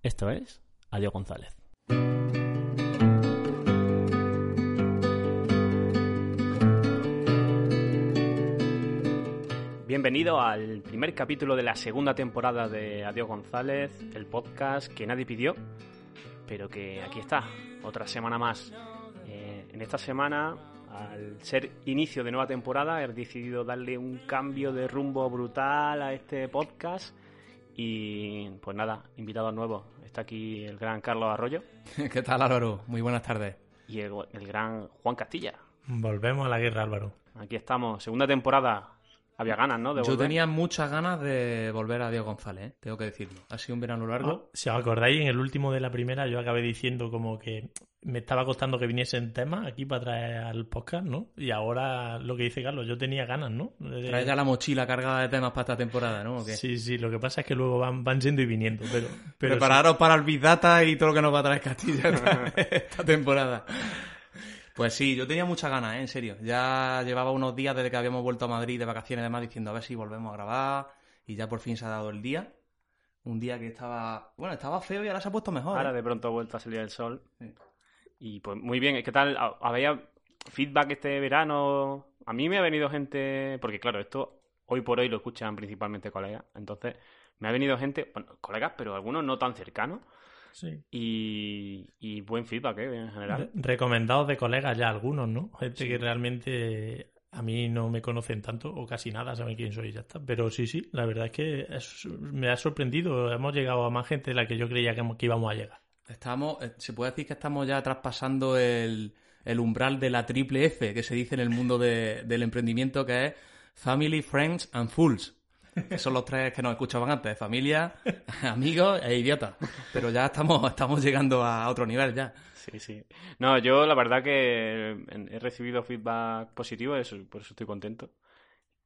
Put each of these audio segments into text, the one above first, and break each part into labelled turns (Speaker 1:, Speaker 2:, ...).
Speaker 1: Esto es Adiós González. Bienvenido al primer capítulo de la segunda temporada de Adiós González, el podcast que nadie pidió, pero que aquí está, otra semana más. Eh, en esta semana, al ser inicio de nueva temporada, he decidido darle un cambio de rumbo brutal a este podcast. Y pues nada, invitados nuevos. Está aquí el gran Carlos Arroyo
Speaker 2: ¿Qué tal, Álvaro? Muy buenas tardes.
Speaker 1: y el, el gran Juan Castilla.
Speaker 3: Volvemos a la guerra, Álvaro.
Speaker 1: Aquí estamos, segunda temporada. Había ganas, ¿no? De
Speaker 2: Yo
Speaker 1: volver.
Speaker 2: tenía muchas ganas de volver a Diego González, ¿eh? tengo que decirlo. Ha sido un verano largo.
Speaker 3: Ah, Si os acordáis, en el último de la primera yo acabé diciendo como que me estaba costando que viniesen temas aquí para traer al podcast, ¿no? Y ahora lo que dice Carlos, yo tenía ganas, ¿no? De-
Speaker 2: Trae ya la mochila cargada de temas para esta temporada, ¿no? ¿O qué?
Speaker 3: Sí, sí, lo que pasa es que luego van, van yendo y viniendo, pero... pero
Speaker 2: Prepararos para el Big Data y todo lo que nos va a traer Castilla esta, esta temporada. Pues sí, yo tenía muchas ganas, ¿eh? en serio. Ya llevaba unos días desde que habíamos vuelto a Madrid de vacaciones y demás diciendo a ver si volvemos a grabar y ya por fin se ha dado el día. Un día que estaba, bueno, estaba feo y ahora se ha puesto mejor.
Speaker 1: Ahora
Speaker 2: ¿eh?
Speaker 1: de pronto ha vuelto a salir el sol.
Speaker 2: Sí.
Speaker 1: Y pues muy bien, ¿qué tal? ¿Ha- ¿Había feedback este verano? A mí me ha venido gente, porque claro, esto hoy por hoy lo escuchan principalmente colegas, entonces me ha venido gente, bueno, colegas, pero algunos no tan cercanos,
Speaker 3: Sí.
Speaker 1: y, y buen feedback, ¿eh? En general.
Speaker 3: Re- recomendados de colegas ya algunos, ¿no? Gente que realmente a mí no me conocen tanto o casi nada, saben quién soy y ya está. Pero sí, sí, la verdad es que es- me ha sorprendido. Hemos llegado a más gente de la que yo creía que, que íbamos a llegar.
Speaker 2: Estamos, eh, se puede decir que estamos ya traspasando el, el umbral de la triple F que se dice en el mundo de- del emprendimiento, que es Family, Friends and Fools. Que son los tres que nos escuchaban antes, familia, amigos e idiotas. Pero ya estamos, estamos llegando a otro nivel ya.
Speaker 1: Sí, sí. No, yo la verdad que he recibido feedback positivo, eso, por eso estoy contento.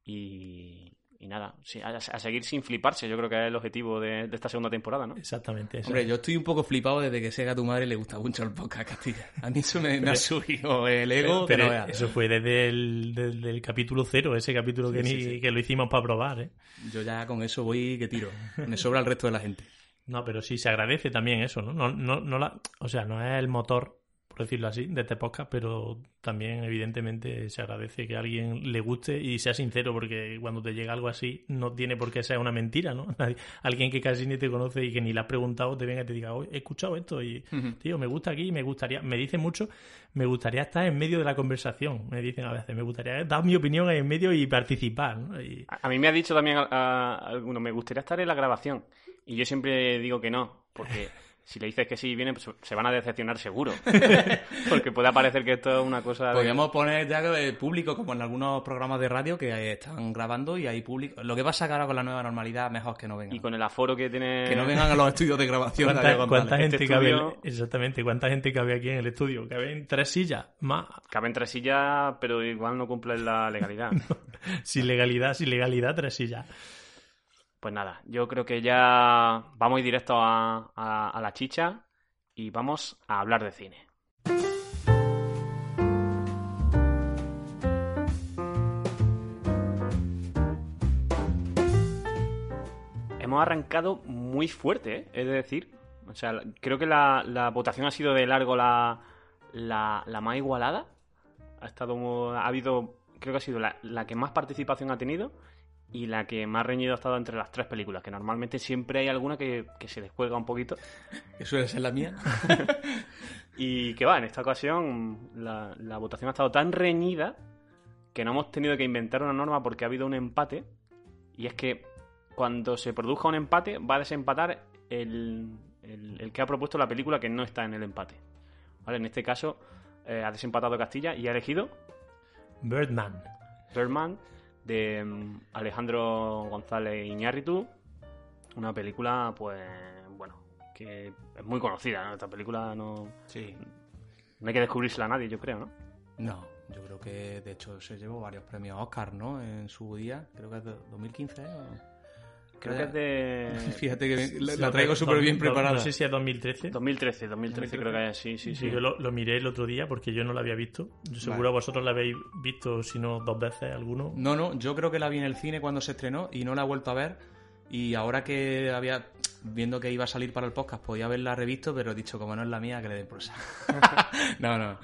Speaker 1: Y, y nada, a, a seguir sin fliparse, yo creo que es el objetivo de, de esta segunda temporada, ¿no?
Speaker 3: Exactamente. eso.
Speaker 2: Hombre, yo estoy un poco flipado desde que sé que a tu madre le gusta mucho el podcast Castilla. A mí eso me, me ha subido el ego.
Speaker 3: Pero
Speaker 2: no
Speaker 3: eso fue desde el capítulo cero, ese capítulo que,
Speaker 2: Sí,
Speaker 3: ni,
Speaker 2: sí, sí.
Speaker 3: que lo hicimos para probar, ¿eh?
Speaker 2: Yo ya con eso voy que tiro. Me sobra el resto de la gente.
Speaker 3: No, pero sí se agradece también eso, ¿no? no, no, no la, o sea, no es el motor, por decirlo así, de este podcast, pero también evidentemente se agradece que a alguien le guste y sea sincero, porque cuando te llega algo así no tiene por qué ser una mentira, ¿no? Nadie- Alguien que casi ni te conoce y que ni le has preguntado te venga y te diga, "Oye, he escuchado esto y, tío, me gusta aquí, me gustaría, me dicen mucho, me gustaría estar en medio de la conversación, me dicen a veces, me gustaría dar mi opinión en medio y participar, ¿no? Y-
Speaker 1: A, a mí me ha dicho también a- a- alguno, me gustaría estar en la grabación. Y yo siempre digo que no, porque si le dices que sí viene, pues se van a decepcionar seguro. porque puede parecer que esto es una cosa... de-
Speaker 2: Podríamos poner ya eh, público, como en algunos programas de radio que están grabando y hay público. Lo que pasa que ahora con la nueva normalidad, mejor que no vengan.
Speaker 1: Y con el aforo que tiene...
Speaker 2: Que no vengan a los estudios de grabación.
Speaker 3: ¿Cuánta, gente
Speaker 1: Este
Speaker 3: cabe?
Speaker 1: estudio-
Speaker 3: Exactamente, ¿cuánta gente cabe aquí en el estudio? Caben tres sillas, más
Speaker 1: Caben tres sillas, pero igual no cumplen la legalidad.
Speaker 3: sin legalidad, sin legalidad, tres sillas.
Speaker 1: Pues nada, yo creo que ya vamos directo a, a- a la chicha y vamos a hablar de cine. Hemos arrancado muy fuerte, ¿eh? es decir, o sea, creo que la, la votación ha sido de largo la, la, la más igualada. Ha estado, ha habido, creo que ha sido la, la que más participación ha tenido y la que más reñido ha estado entre las tres películas, que normalmente siempre hay alguna que, que se descuelga un poquito.
Speaker 2: Que suele ser la mía.
Speaker 1: Y que va, en esta ocasión la, la votación ha estado tan reñida que no hemos tenido que inventar una norma porque ha habido un empate. Y es que cuando se produzca un empate va a desempatar el, el- el que ha propuesto la película que no está en el empate. ¿Vale? En este caso eh, ha desempatado Castilla y ha elegido
Speaker 3: Birdman.
Speaker 1: Birdman de mm, Alejandro González Iñárritu. una película, pues, bueno, que es muy conocida, ¿no? Esta película no,
Speaker 2: Sí.
Speaker 1: no hay que descubrírsela a nadie, yo creo, ¿no?
Speaker 2: No, yo creo que de hecho se llevó varios premios Oscar, ¿no? En su día, creo que es de 2015, ¿eh?
Speaker 1: Creo que es de
Speaker 2: Fíjate que la,
Speaker 3: Sí,
Speaker 2: la traigo súper bien preparada.
Speaker 3: No sé si es 2013.
Speaker 1: 2013, 2013 creo que es, sí, sí, sí.
Speaker 3: Yo lo, lo miré el otro día porque yo no la había visto. Yo seguro
Speaker 2: Vale.
Speaker 3: vosotros la habéis visto, si no dos veces, alguno.
Speaker 2: No, no, yo creo que la vi en el cine cuando se estrenó y no la he vuelto a ver. Y ahora que había, viendo que iba a salir para el podcast, podía haberla revisto, pero he dicho, como no es la mía, que le den prosa. no, no.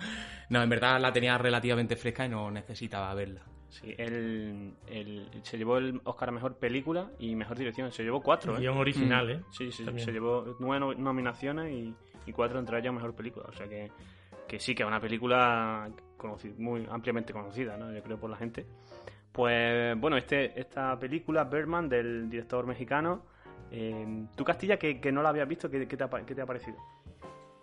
Speaker 2: No, en verdad la tenía relativamente fresca y no necesitaba verla.
Speaker 1: Sí, él, él- se llevó el Oscar a Mejor Película y Mejor Dirección. Se llevó cuatro, ¿eh?
Speaker 3: Guión original,
Speaker 2: Mm.
Speaker 3: ¿eh?
Speaker 1: Sí, sí, se llevó nueve no- nominaciones y, y cuatro entre ellas Mejor Película. O sea que, que sí, que es una película muy ampliamente conocida, ¿no? Yo creo por la gente. Pues bueno, este, esta película, Birdman, del director mexicano, eh, tú Castilla, que, que no la habías visto, ¿qué, qué te, ha, qué te ha parecido?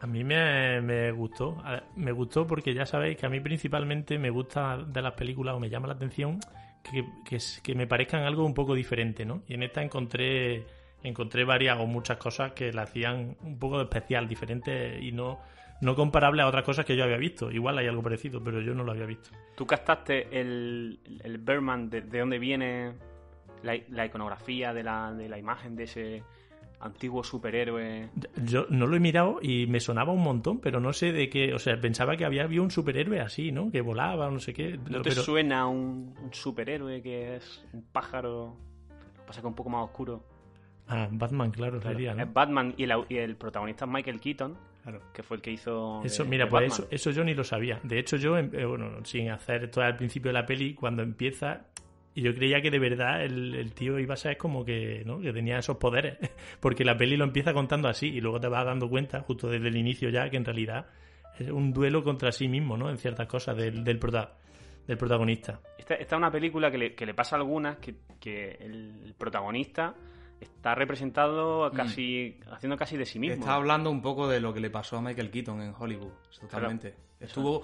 Speaker 3: A mí me, me gustó. Me gustó porque ya sabéis que a mí principalmente me gusta de las películas o me llama la atención que, que, me parezcan algo un poco diferente, ¿no? Y en esta encontré encontré varias o muchas cosas que la hacían un poco especial, diferente y no, no comparable a otras cosas que yo había visto. Igual hay algo parecido, pero yo no lo había visto.
Speaker 1: ¿Tú captaste el, el Birdman, de, de dónde viene la, la iconografía de la, de la imagen de ese antiguo superhéroe?
Speaker 3: Yo no lo he mirado y me sonaba un montón, pero no sé de qué. O sea, pensaba que había, había un superhéroe así, ¿no? Que volaba, no sé qué.
Speaker 1: ¿No te
Speaker 3: pero-
Speaker 1: suena un, un superhéroe que es un pájaro? Lo que pasa que es un poco más oscuro.
Speaker 3: Ah, Batman, claro,
Speaker 1: Claro,
Speaker 3: sería, ¿no?
Speaker 1: Es Batman y el, au- y el protagonista es Michael Keaton,
Speaker 3: Claro.
Speaker 1: que fue el que hizo.
Speaker 3: Eso,
Speaker 1: de-
Speaker 3: mira,
Speaker 1: de
Speaker 3: pues eso, eso yo ni lo sabía. De hecho, yo, em- eh, bueno, sin hacer esto al principio de la peli, cuando empieza, y yo creía que de verdad el, el tío iba a ser como que, ¿no? Que tenía esos poderes. Porque la peli lo empieza contando así, y luego te vas dando cuenta, justo desde el inicio ya, que en realidad es un duelo contra sí mismo, ¿no? En ciertas cosas del, del, prota- del protagonista.
Speaker 1: Esta, esta es una película que le, que le pasa a algunas que, que el, protagonista está representado casi. haciendo casi de sí mismo.
Speaker 2: Está hablando un poco de lo que le pasó a Michael Keaton en Hollywood, totalmente. Estuvo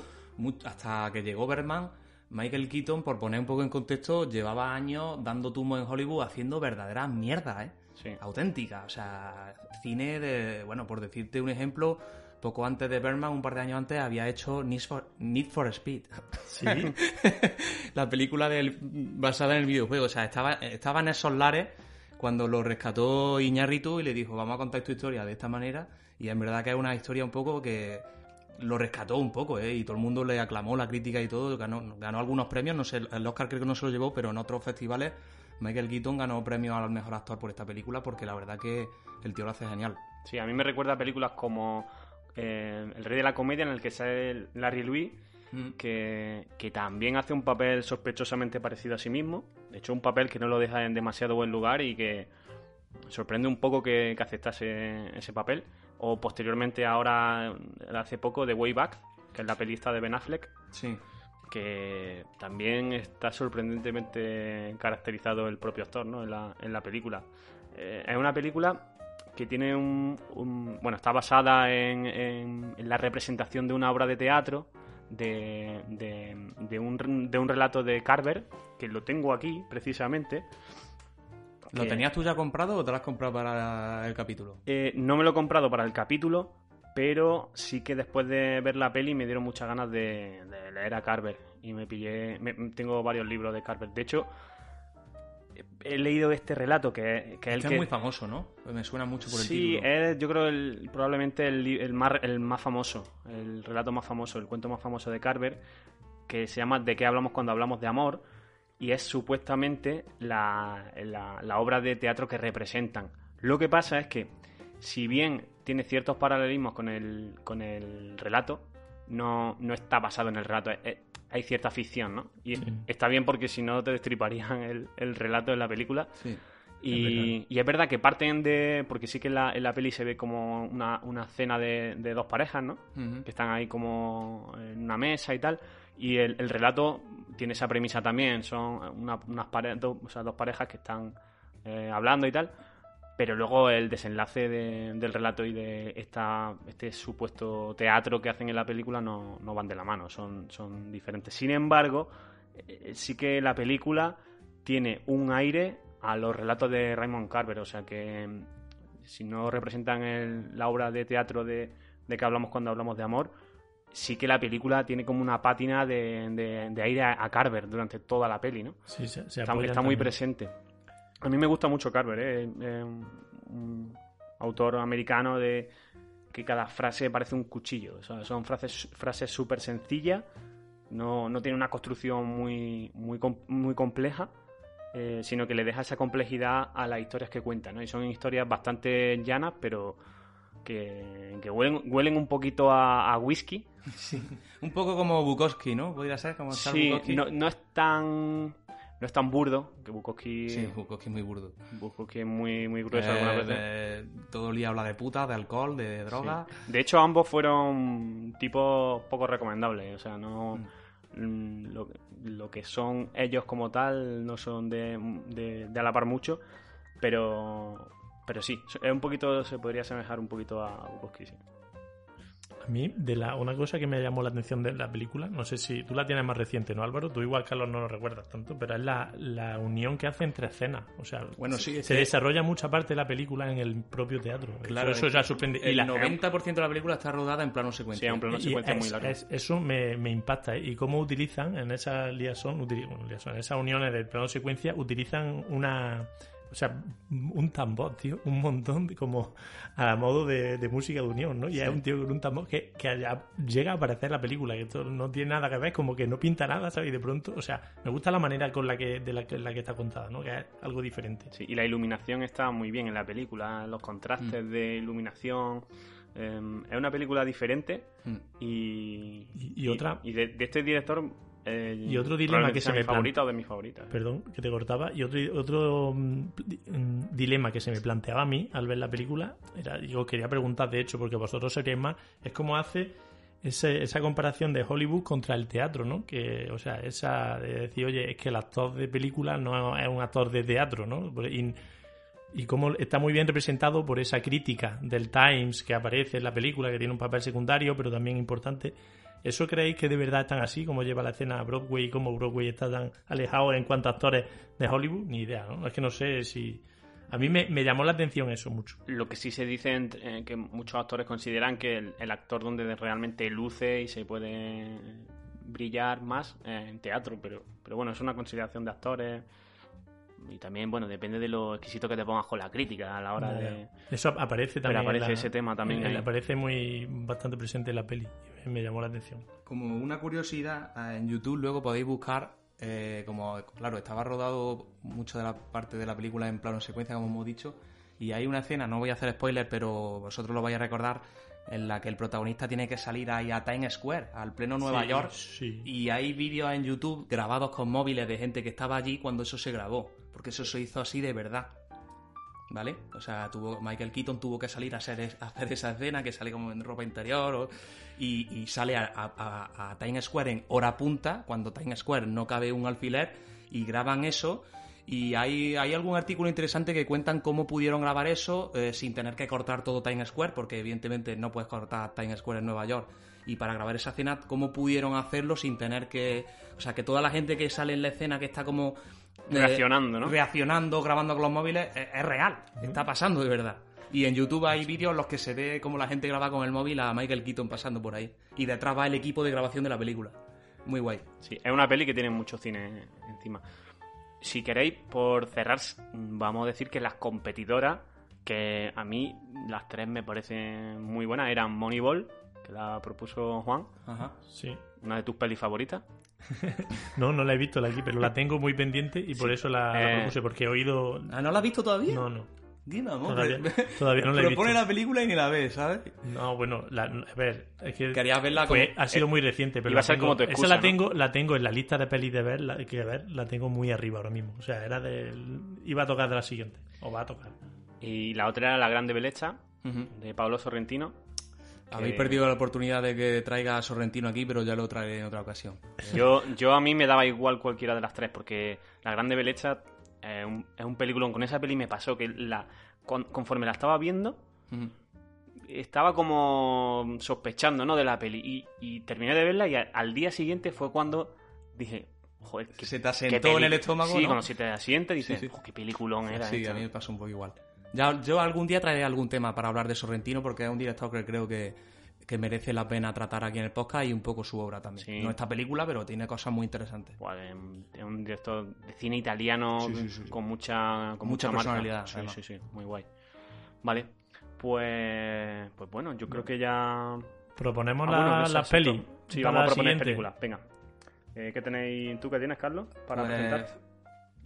Speaker 2: hasta que llegó Berman, Michael Keaton, por poner un poco en contexto, llevaba años dando tumo en Hollywood haciendo verdaderas mierdas, ¿eh?
Speaker 1: Sí.
Speaker 2: Auténticas, o sea, cine de, bueno, por decirte un ejemplo, poco antes de Berman, un par de años antes, había hecho Need for, Need for Speed.
Speaker 3: Sí,
Speaker 2: la película del, basada en el videojuego. O sea, estaba, estaba en esos lares cuando lo rescató Iñárritu y le dijo, vamos a contar tu historia de esta manera. Y en verdad que es una historia un poco que lo rescató un poco, ¿eh? Y todo el mundo le aclamó, la crítica y todo. Ganó, ganó algunos premios, no sé, el Oscar creo que no se lo llevó, pero en otros festivales Michael Keaton ganó premio al mejor actor por esta película porque la verdad que el tío lo hace genial.
Speaker 1: Sí, a mí me recuerda a películas como eh, El Rey de la Comedia, en el que sale Larry Louis, que, que también hace un papel sospechosamente parecido a sí mismo. De hecho, un papel que no lo deja en demasiado buen lugar y que sorprende un poco que, que aceptase ese papel. O posteriormente, ahora, hace poco, de Way Back, que es la pelista de Ben Affleck,
Speaker 2: Sí.
Speaker 1: que también está sorprendentemente caracterizado el propio actor ¿no? en, la, en la película. Eh, es una película que tiene un, un- bueno está basada en, en- en la representación de una obra de teatro de, de- de un, de un relato de Carver que lo tengo aquí precisamente
Speaker 2: ¿Lo
Speaker 1: que-
Speaker 2: tenías tú ya comprado o te lo has comprado para el capítulo?
Speaker 1: Eh, no me lo he comprado para el capítulo pero sí que después de ver la peli me dieron muchas ganas de, de leer a Carver y me pillé me- tengo varios libros de Carver de hecho he leído este relato que, que es el
Speaker 2: Este
Speaker 1: que
Speaker 2: es muy famoso, ¿no? Me suena mucho por el
Speaker 1: sí,
Speaker 2: título.
Speaker 1: es yo creo el, probablemente el más, el más famoso, el relato más famoso, el cuento más famoso de Carver, que se llama ¿De qué hablamos cuando hablamos de amor? Y es supuestamente la, la- la obra de teatro que representan. Lo que pasa es que, si bien tiene ciertos paralelismos con el, con el relato, no, no está basado en el relato. Es- es- hay cierta ficción, ¿no? Y
Speaker 3: Sí.
Speaker 1: está bien porque si no te destriparían el, el relato en la película.
Speaker 2: Sí.
Speaker 1: Y, y es verdad que parten de. Porque sí que en la, en la peli se ve como una, una cena de, de dos parejas, ¿no? Que están ahí como en una mesa y tal. Y el, el relato tiene esa premisa también. Son una- unas pare- dos, dos parejas que están eh, hablando y tal. Pero luego el desenlace de- del relato y de esta, este supuesto teatro que hacen en la película no, no van de la mano, son, son diferentes. Sin embargo, eh, sí que la película tiene un aire a los relatos de Raymond Carver, o sea que mm, si no representan el- la obra de teatro de, de que hablamos cuando hablamos de amor, sí que la película tiene como una pátina de, de- de aire a, a Carver durante toda la peli, ¿no?
Speaker 3: Sí, se, se
Speaker 1: Está, muy presente. A mí me gusta mucho Carver, ¿eh? Un, autor americano de que cada frase parece un cuchillo. O sea, son frases frases súper sencillas, no, no tiene una construcción muy, muy, muy compleja, eh, sino que le deja esa complejidad a las historias que cuenta. ¿no? Y son historias bastante llanas, pero que, que huelen, huelen un poquito a, a whisky.
Speaker 2: Sí. Un poco como Bukowski, ¿no? Podría ser como
Speaker 1: Sí,
Speaker 2: Bukowski.
Speaker 1: no, no es tan no es tan burdo, que Bukowski,
Speaker 2: Sí, Bukowski es muy burdo.
Speaker 1: Bukowski es muy, muy grueso
Speaker 2: Eh,
Speaker 1: algunas veces.
Speaker 2: de- todo el día habla de putas, de alcohol, de droga.
Speaker 1: Sí. De hecho, ambos fueron tipos poco recomendables. O sea, no. mm, Lo, lo que son ellos como tal no son de, de, de alapar mucho, pero. Pero sí, es un poquito. Se podría asemejar un poquito a Bukowski, sí.
Speaker 3: A mí, de la, una cosa que me llamó la atención de la película, no sé si tú la tienes más reciente, ¿no, Álvaro? Tú igual, Carlos, no lo recuerdas tanto, pero es la, la unión que hace entre escenas. O sea,
Speaker 2: Bueno, sí,
Speaker 3: se
Speaker 2: que-
Speaker 3: desarrolla mucha parte de la película en el propio teatro.
Speaker 2: Claro,
Speaker 3: eso, eso ya sorprende.
Speaker 2: El
Speaker 3: y la-
Speaker 2: 90% de la película está rodada en plano
Speaker 1: Sí,
Speaker 2: secuencia.
Speaker 1: es un plano secuencia
Speaker 3: es-
Speaker 1: muy largo.
Speaker 3: es- eso me, me impacta. ¿eh? Y cómo utilizan en esa liaison, utili- bueno, liaison, en esas uniones del plano secuencia, utilizan una. O sea, un tambor, tío, un montón de, como a modo de, de música de unión, ¿no? Y es un tío con un tambor que, que allá llega a aparecer en la película, que esto no tiene nada que ver, como que no pinta nada, ¿sabes? Y de pronto, o sea, me gusta la manera con la que, de la, que- la que está contada, ¿no? Que es algo diferente.
Speaker 1: Sí, y la iluminación está muy bien en la película, los contrastes de iluminación. eh, es una película diferente
Speaker 2: Mm.
Speaker 1: y,
Speaker 3: Y- y otra-
Speaker 1: Y de, de este director. Eh,
Speaker 3: Y otro dilema que se me plan-
Speaker 1: favorita o de mis favoritas.
Speaker 3: Perdón, que te cortaba. Y otro, otro mm, mm, dilema que se me planteaba a mí al ver la película, era, yo quería preguntar, de hecho, porque vosotros seríais más, es cómo hace ese- esa comparación de Hollywood contra el teatro, ¿no? Que, o sea, esa de decir, oye, es que el actor de película no es un actor de teatro, ¿no? Y, y cómo está muy bien representado por esa crítica del Times que aparece en la película, que tiene un papel secundario, pero también importante. ¿Eso creéis que de verdad es tan así como lleva la escena a Broadway y cómo Broadway está tan alejado en cuanto a actores de Hollywood? Ni idea, ¿no? Es que no sé si... A mí me, me llamó la atención eso mucho.
Speaker 1: Lo que sí se dice en- eh, que muchos actores consideran que el, el actor donde realmente luce y se puede brillar más eh, en teatro, pero, pero bueno, es una consideración de actores. Y también, bueno, depende de lo exquisito que te pongas con la crítica a la hora de...
Speaker 3: Eso aparece
Speaker 1: Pero
Speaker 3: también. en
Speaker 1: aparece
Speaker 3: la-
Speaker 1: ese tema también
Speaker 3: en-
Speaker 1: ahí.
Speaker 3: Aparece muy bastante presente en la peli. me llamó la atención.
Speaker 2: Como una curiosidad, eh, en YouTube luego podéis buscar, eh, como, claro, estaba rodado mucho de la parte de la película en plano secuencia, como hemos dicho, y hay una escena, no voy a hacer spoiler, pero vosotros lo vais a recordar, en la que el protagonista tiene que salir ahí a Times Square, al pleno Nueva
Speaker 3: Sí,
Speaker 2: York,
Speaker 3: sí.
Speaker 2: y hay vídeos en YouTube grabados con móviles de gente que estaba allí cuando eso se grabó, porque eso se hizo así de verdad. ¿Vale? O sea, tuvo, Michael Keaton tuvo que salir a hacer, a hacer esa escena que sale como en ropa interior y, sale a, Times Square en hora punta, cuando Times Square no cabe un alfiler, y graban eso. Y hay, hay algún artículo interesante que cuentan cómo pudieron grabar eso eh, sin tener que cortar todo Times Square, porque evidentemente no puedes cortar Times Square en Nueva York. Y para grabar esa escena, cómo pudieron hacerlo sin tener que. O sea, que toda la gente que sale en la escena que está como. Eh,
Speaker 1: Reaccionando, ¿no?
Speaker 2: Reaccionando, grabando con los móviles, es, es real. Está pasando de verdad. Y en YouTube hay vídeos en los que se ve como la gente graba con el móvil a Michael Keaton pasando por ahí. Y detrás va el equipo de grabación de la película. Muy guay.
Speaker 1: Sí, es una peli que tiene mucho cine encima. Si queréis, por cerrar, vamos a decir que las competidoras, que a mí las tres me parecen muy buenas, eran Moneyball, que la propuso Juan,
Speaker 2: Ajá.
Speaker 3: Sí.
Speaker 1: una de tus pelis favoritas.
Speaker 3: No, no la he visto la aquí, pero la tengo muy pendiente y por eso la, la
Speaker 1: Eh.
Speaker 3: propuse, porque he oído...
Speaker 2: Ah, ¿no la has visto todavía?
Speaker 3: No, no.
Speaker 2: Dime, amor,
Speaker 3: Todavía, todavía no la he
Speaker 2: Pero pone
Speaker 3: visto.
Speaker 2: la película y ni la ves, ¿sabes?
Speaker 3: No, bueno, la- a ver, es que
Speaker 2: Querías verla como...
Speaker 3: fue- ha sido muy reciente, pero
Speaker 1: iba a
Speaker 3: la
Speaker 1: ser
Speaker 3: tengo-
Speaker 1: como
Speaker 3: esa
Speaker 1: excusa,
Speaker 3: la
Speaker 1: ¿no?
Speaker 3: tengo, la tengo en la lista de pelis de ver, la, que ver, la tengo muy arriba ahora mismo. O sea, era del, iba a tocar de la siguiente, o va a tocar.
Speaker 1: Y la otra era La Grande Belecha,
Speaker 2: Ujú.
Speaker 1: de Pablo Sorrentino.
Speaker 2: Habéis
Speaker 1: que-
Speaker 2: perdido la oportunidad de que traiga a Sorrentino aquí, pero ya lo traeré en otra ocasión.
Speaker 1: Yo, yo a mí me daba igual cualquiera de las tres, porque La Grande Belecha es un, es un peliculón. Con esa peli me pasó que la con- conforme la estaba viendo, estaba como sospechando, ¿no? De la peli. Y, y terminé de verla y a- al día siguiente fue cuando dije, Joder, que,
Speaker 2: Se te asentó en el estómago,
Speaker 1: Sí,
Speaker 2: ¿no?
Speaker 1: cuando se te asiente dices,
Speaker 2: Sí, sí.
Speaker 1: "Oh, qué peliculón era
Speaker 2: Sí,
Speaker 1: este,
Speaker 2: a mí
Speaker 1: ¿no?".
Speaker 2: me pasó un poco igual. Ya, yo algún día traeré algún tema para hablar de Sorrentino porque es un director que creo que, que merece la pena tratar aquí en el podcast y un poco su obra también.
Speaker 1: Sí.
Speaker 2: No esta película, pero tiene cosas muy interesantes.
Speaker 1: Es un- director de cine italiano
Speaker 2: Sí, sí, sí, sí.
Speaker 1: con mucha con
Speaker 2: Mucha
Speaker 1: mucha, marca.
Speaker 2: personalidad,
Speaker 1: Sí,
Speaker 2: además.
Speaker 1: sí, sí, muy guay. Vale, pues pues bueno, yo creo que ya
Speaker 3: Proponemos
Speaker 1: Ah,
Speaker 3: la,
Speaker 1: bueno,
Speaker 3: la
Speaker 1: exacto.
Speaker 3: peli.
Speaker 1: Sí,
Speaker 3: para
Speaker 1: vamos a
Speaker 3: la
Speaker 1: proponer películas. Venga. Eh, ¿Qué tenéis tú qué tienes, Carlos, para
Speaker 2: Pues,
Speaker 1: presentar?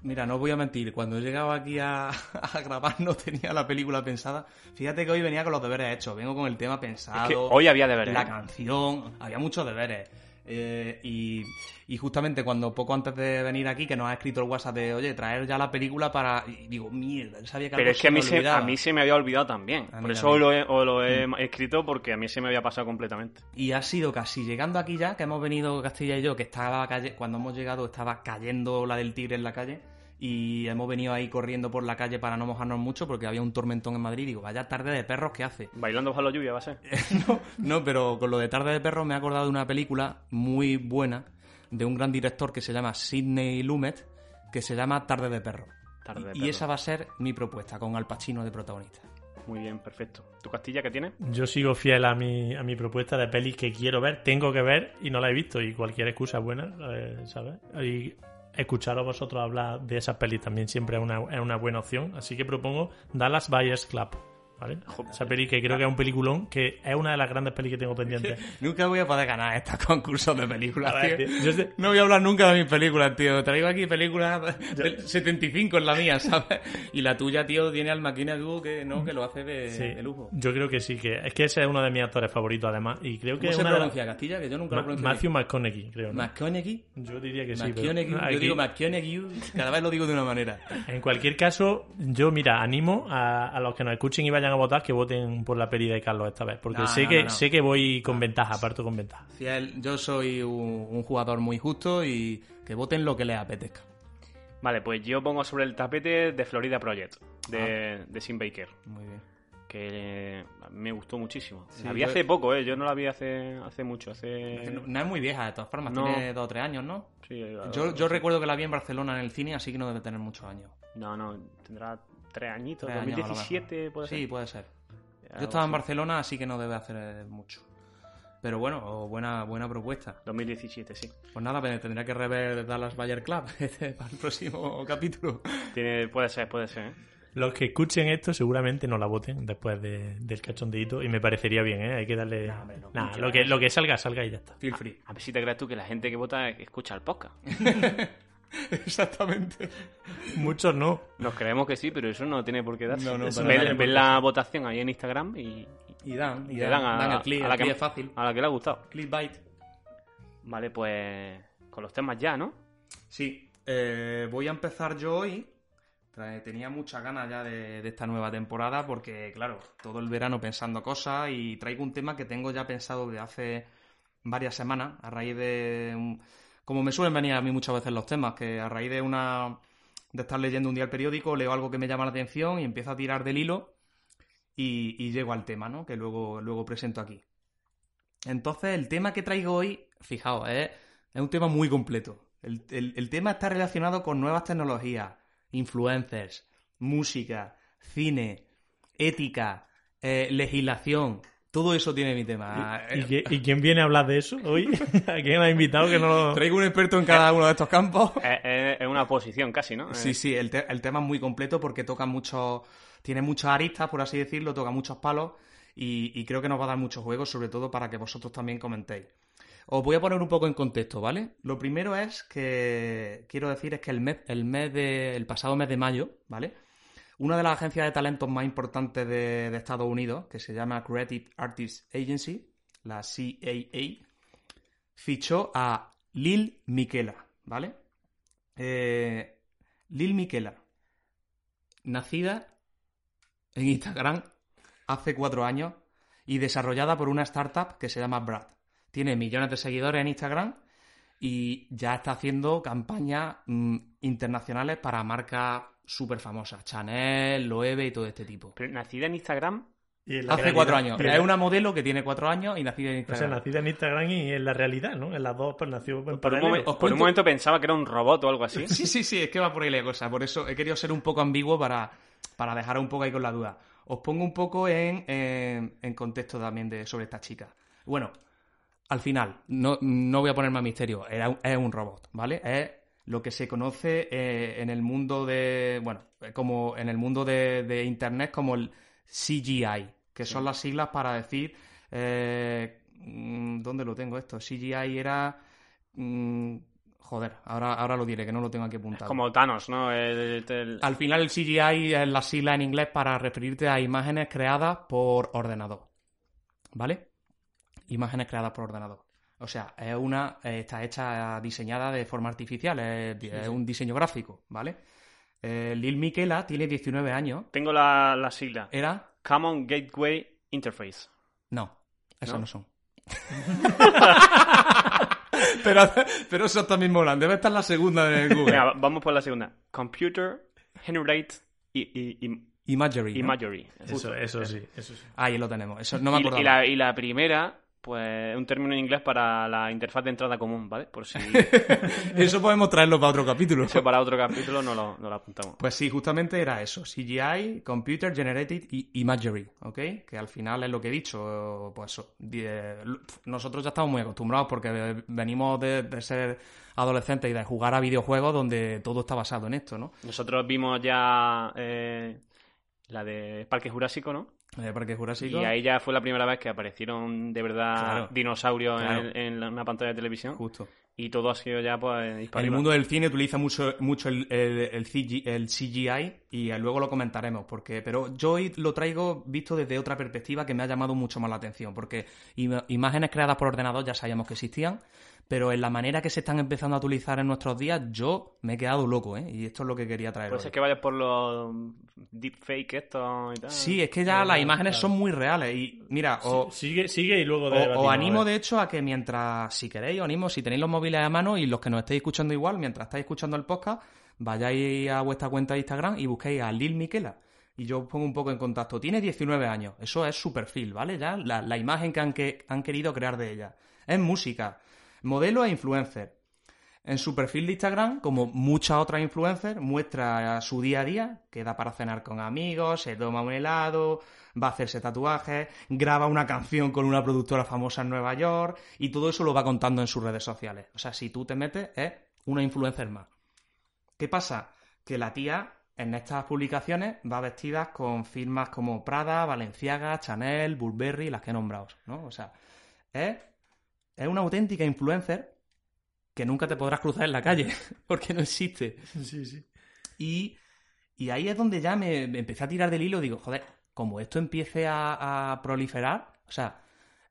Speaker 2: Mira, no os voy a mentir, cuando he llegado aquí a, a grabar no tenía la película pensada. Fíjate que hoy venía con los deberes hechos, vengo con el tema pensado.
Speaker 1: Es que hoy había deberes.
Speaker 2: La
Speaker 1: ¿eh?
Speaker 2: canción, había muchos deberes. Eh, y, y justamente cuando poco antes de venir aquí, que nos ha escrito el WhatsApp de, oye, traer ya la película para... Y digo, mierda, sabía que
Speaker 1: Pero es que a mí, se,
Speaker 2: olvidaba".
Speaker 1: a mí se me había olvidado también. Por eso lo he, lo he escrito porque a mí se me había pasado completamente.
Speaker 2: Y ha sido casi llegando aquí ya, que hemos venido Castilla y yo, que estaba calle, cuando hemos llegado estaba cayendo la del tigre en la calle. Y hemos venido ahí corriendo por la calle para no mojarnos mucho porque había un tormentón en Madrid. Y digo, vaya tarde de perros que hace.
Speaker 1: Bailando bajo la lluvia va a ser.
Speaker 2: no, no, pero con lo de tarde de perros me he acordado de una película muy buena de un gran director que se llama Sidney Lumet, que se llama Tarde de perros.
Speaker 1: Tarde de
Speaker 2: y esa va a ser mi propuesta, con Al Pacino de protagonista.
Speaker 1: Muy bien, perfecto. ¿Tu Castilla qué tienes?
Speaker 3: Yo sigo fiel a mi, a mi propuesta de pelis que quiero ver, tengo que ver y no la he visto. Y cualquier excusa es buena, eh, ¿sabes? Y escuchar a vosotros hablar de esas pelis también siempre es una, es una buena opción. Así que propongo Dallas Buyers Club. ¿Vale? Esa peli que creo que es un peliculón, que es una de las grandes pelis que tengo pendientes.
Speaker 2: Nunca voy a poder ganar estos concursos de películas,
Speaker 3: A ver,
Speaker 2: tío.
Speaker 3: tío, yo sé-
Speaker 2: No voy a hablar nunca de mis películas, tío. Traigo aquí películas del 75 en la mía, ¿sabes? Y la tuya, tío, tiene al máquina que no, que lo hace de,
Speaker 3: Sí,
Speaker 2: de lujo.
Speaker 3: yo creo que sí, que es que ese es uno de mis actores favoritos además. Y creo que
Speaker 2: ¿Cómo
Speaker 3: es
Speaker 2: se
Speaker 3: una de
Speaker 2: pronuncia Castilla? Que yo nunca
Speaker 3: Ma-
Speaker 2: lo pronuncio
Speaker 3: Matthew. McConaughey, creo. ¿no?
Speaker 2: ¿McConaughey?
Speaker 3: Yo diría que sí. pero.
Speaker 2: Yo
Speaker 3: aquí-
Speaker 2: digo McConaughey, cada vez lo digo de una manera.
Speaker 3: En cualquier caso, yo, mira, animo a, a los que nos escuchen y vayan a votar que voten por la peli de Carlos esta vez. Porque
Speaker 2: No,
Speaker 3: sé,
Speaker 2: no,
Speaker 3: que,
Speaker 2: no, no.
Speaker 3: sé que voy con ventaja, parto con ventaja.
Speaker 2: Fiel, yo soy un, un jugador muy justo y que voten lo que les apetezca.
Speaker 1: Vale, pues yo pongo sobre el tapete de Florida Project, de, de Sim Baker,
Speaker 2: Muy bien.
Speaker 1: que eh, me gustó muchísimo.
Speaker 2: Sí,
Speaker 1: la vi
Speaker 2: yo-
Speaker 1: hace poco, ¿eh? Yo no la vi hace, hace mucho, hace...
Speaker 2: No, no es muy vieja, de todas formas,
Speaker 1: No.
Speaker 2: tiene dos o tres años, ¿no?
Speaker 1: Sí, la-
Speaker 2: Yo, yo recuerdo que la vi en Barcelona en el cine, así que no debe tener muchos años.
Speaker 1: No, no, tendrá tres añitos,
Speaker 2: Tres años, a lo
Speaker 1: 2017 puede
Speaker 2: Sí,
Speaker 1: ser.
Speaker 2: puede ser. Yo estaba en
Speaker 1: así.
Speaker 2: Barcelona, así que no debe hacer mucho. Pero bueno, buena, buena propuesta.
Speaker 1: 2017, sí.
Speaker 2: Pues nada, tendría que rever Dallas Bayer Club este, para el próximo capítulo.
Speaker 1: Tiene, puede ser, puede ser, ¿eh?
Speaker 3: Los que escuchen esto seguramente no la voten después de- del cachondeíto y me parecería bien, ¿eh? Hay que darle...
Speaker 2: Nah, hombre, no,
Speaker 3: Nah, lo, que, lo que salga, salga y ya está.
Speaker 2: Feel free.
Speaker 1: A ver si te crees tú que la gente que vota escucha el podcast.
Speaker 2: Exactamente.
Speaker 3: Muchos no.
Speaker 1: Nos creemos que sí, pero eso no tiene por qué darse.
Speaker 2: No, no,
Speaker 1: ven, ven la votación ahí en Instagram y,
Speaker 2: Y dan, y dan,
Speaker 1: dan a,
Speaker 2: dan el clic,
Speaker 1: a la
Speaker 2: el
Speaker 1: que,
Speaker 2: es fácil.
Speaker 1: a la que le ha gustado.
Speaker 2: Clickbait.
Speaker 1: Vale, pues con los temas ya, ¿no?
Speaker 2: Sí, eh, voy a empezar yo hoy. Tenía muchas ganas ya de, de esta nueva temporada porque, claro, todo el verano pensando cosas y traigo un tema que tengo ya pensado de hace varias semanas a raíz de... un- como me suelen venir a mí muchas veces los temas, que a raíz de una... de estar leyendo un día el periódico, leo algo que me llama la atención y empiezo a tirar del hilo y, llego al tema, ¿no? Que luego, luego presento aquí. Entonces, el tema que traigo hoy, fijaos, es, un tema muy completo. El, el- el tema está relacionado con nuevas tecnologías, influencers, música, cine, ética, eh, legislación. Todo eso tiene mi tema.
Speaker 3: ¿Y, qué- y quién viene a hablar de eso hoy? ¿A quién ha invitado que no lo...
Speaker 2: Traigo un experto en cada uno de estos campos.
Speaker 1: Es, es- es una posición casi, ¿no?
Speaker 2: Sí,
Speaker 1: Eh,
Speaker 2: sí, el, te- el tema es muy completo porque toca muchos. Tiene muchas aristas, por así decirlo, toca muchos palos y, y creo que nos va a dar muchos juegos, sobre todo para que vosotros también comentéis. Os voy a poner un poco en contexto, ¿vale? Lo primero es que quiero decir es que el mes, el mes de, el pasado mes de mayo, ¿vale? Una de las agencias de talentos más importantes de, Estados Unidos, que se llama Creative Artists Agency, la CAA, fichó a Lil Miquela, ¿vale? Eh, Lil Miquela, nacida en Instagram hace cuatro años y desarrollada por una startup que se llama Brad. Tiene millones de seguidores en Instagram y ya está haciendo campañas mm, internacionales para marcas súper famosas, Chanel, Loewe y todo este tipo.
Speaker 1: pero nacida en Instagram,
Speaker 3: Y en la
Speaker 2: Hace
Speaker 3: realidad-
Speaker 2: cuatro años.
Speaker 3: en
Speaker 2: Es una modelo que tiene cuatro años y nacida en
Speaker 3: O sea,
Speaker 2: Instagram.
Speaker 3: nacida en Instagram y en la realidad, ¿no? En las dos, pues nació en
Speaker 1: Por un, momen-
Speaker 2: Os
Speaker 1: por un momento pensaba que era un robot o algo así.
Speaker 2: Sí, sí, sí, es que va por ahí la cosa. Por eso he querido ser un poco ambiguo para, para dejar un poco ahí con la duda. Os pongo un poco en, en- en contexto también de, sobre esta chica. Bueno, al final, no, no voy a poner más misterio, es un robot, ¿vale? Es lo que se conoce eh, en el mundo de, bueno, como en el mundo de, de Internet como el CGI, que son las siglas para decir, eh, mm, ¿dónde lo tengo esto? CGI era... mm, joder, ahora, ahora lo diré, que no lo tengo aquí apuntado.
Speaker 1: Como Thanos, ¿no? El- el-
Speaker 2: Al final el CGI es la sigla en inglés para referirte a imágenes creadas por ordenador. ¿Vale? Imágenes creadas por ordenador. O sea, es una, eh, está hecha, diseñada de forma artificial, es, es un diseño gráfico, ¿vale? Eh, Lil Miquela tiene 19 años.
Speaker 1: Tengo la, la sigla.
Speaker 2: ¿Era?
Speaker 1: Common Gateway Interface.
Speaker 2: No, esos
Speaker 1: ¿No?
Speaker 2: no, son. pero, pero eso también molan. Debe estar la segunda el Google.
Speaker 1: Venga, vamos por la segunda. Computer Generate im-
Speaker 2: Imagery. ¿no?
Speaker 1: Imagery.
Speaker 3: Eso, eso sí, eso sí.
Speaker 2: Ahí lo tenemos. Eso no me
Speaker 1: Y-
Speaker 2: acuerdo.
Speaker 1: y, la, y la primera, pues, es un término en inglés para la interfaz de entrada común, ¿vale? Por si
Speaker 2: Eso podemos traerlo para otro capítulo.
Speaker 1: eso para otro capítulo no lo, no lo apuntamos.
Speaker 2: Pues sí, justamente era eso, CGI, Computer Generated Imagery, ¿ok? Que al final es lo que he dicho, pues nosotros ya estamos muy acostumbrados porque venimos de, de ser adolescentes y de jugar a videojuegos donde todo está basado en esto, ¿no?
Speaker 1: Nosotros vimos ya eh, la de Parque Jurásico, ¿no?
Speaker 2: Parque Jurásico,
Speaker 1: Y ahí ya fue la primera vez que aparecieron de verdad
Speaker 2: Claro.
Speaker 1: dinosaurios en-
Speaker 2: Claro.
Speaker 1: En, la- una pantalla de televisión.
Speaker 2: justo.
Speaker 1: Y todo ha sido ya, pues,
Speaker 2: En el mundo del cine utiliza mucho, mucho el, el, el CG el CGI y luego lo comentaremos, porque pero yo hoy lo traigo visto desde otra perspectiva que me ha llamado mucho más la atención, porque imágenes creadas por ordenador ya sabíamos que existían, pero en la manera que se están empezando a utilizar en nuestros días yo me he quedado loco, ¿eh? Y esto es lo que quería traer. Hoy.
Speaker 1: ser que vayas por los deepfake estos y tal.
Speaker 2: Sí, es que ya las imágenes son muy reales y mira, o,
Speaker 3: Sigue, sigue y luego
Speaker 2: O- Os animo, de hecho, a que mientras, si queréis, os animo, si tenéis los móviles a mano y los que nos estéis escuchando igual, mientras estáis escuchando el podcast, vayáis a vuestra cuenta de Instagram y busquéis a Lil Miquela. Y yo os pongo un poco en contacto. Tiene 19 años. Eso es su perfil, ¿vale? Ya la, la imagen que han, que han querido crear de ella. Es música. Modelo e influencer. En su perfil de Instagram, como muchas otras influencers, muestra su día a día, queda para cenar con amigos, se toma un helado, va a hacerse tatuajes, graba una canción con una productora famosa en Nueva York y todo eso lo va contando en sus redes sociales. O sea, si tú te metes, es una influencer más. ¿Qué pasa? Que la tía en estas publicaciones va vestida con firmas como Prada, Valenciaga, Chanel, Burberry, las que he nombrado, ¿no? O sea, es, es una auténtica influencer que nunca te podrás cruzar en la calle, porque no existe.
Speaker 3: Sí, sí.
Speaker 2: Y, y ahí es donde ya me, me empecé a tirar del hilo digo, joder, como esto empiece a, a proliferar, o sea,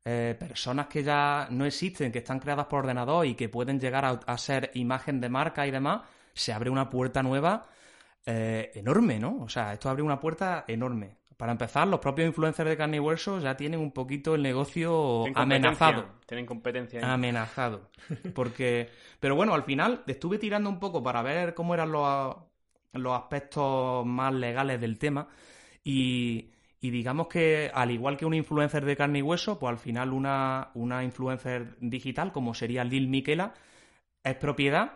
Speaker 2: eh, personas que ya no existen, que están creadas por ordenador y que pueden llegar a, a ser imagen de marca y demás, se abre una puerta nueva eh, enorme, ¿no? O sea, esto abre una puerta enorme. Para empezar, los propios influencers de carne y hueso ya tienen un poquito el negocio
Speaker 1: Tienen
Speaker 2: amenazado
Speaker 1: Tienen competencia. ahí.
Speaker 2: amenazado. Porque, pero bueno, al final estuve tirando un poco para ver cómo eran los, los aspectos más legales del tema y, y digamos que al igual que un influencer de carne y hueso, pues al final una, una influencer digital como sería Lil Miquela es propiedad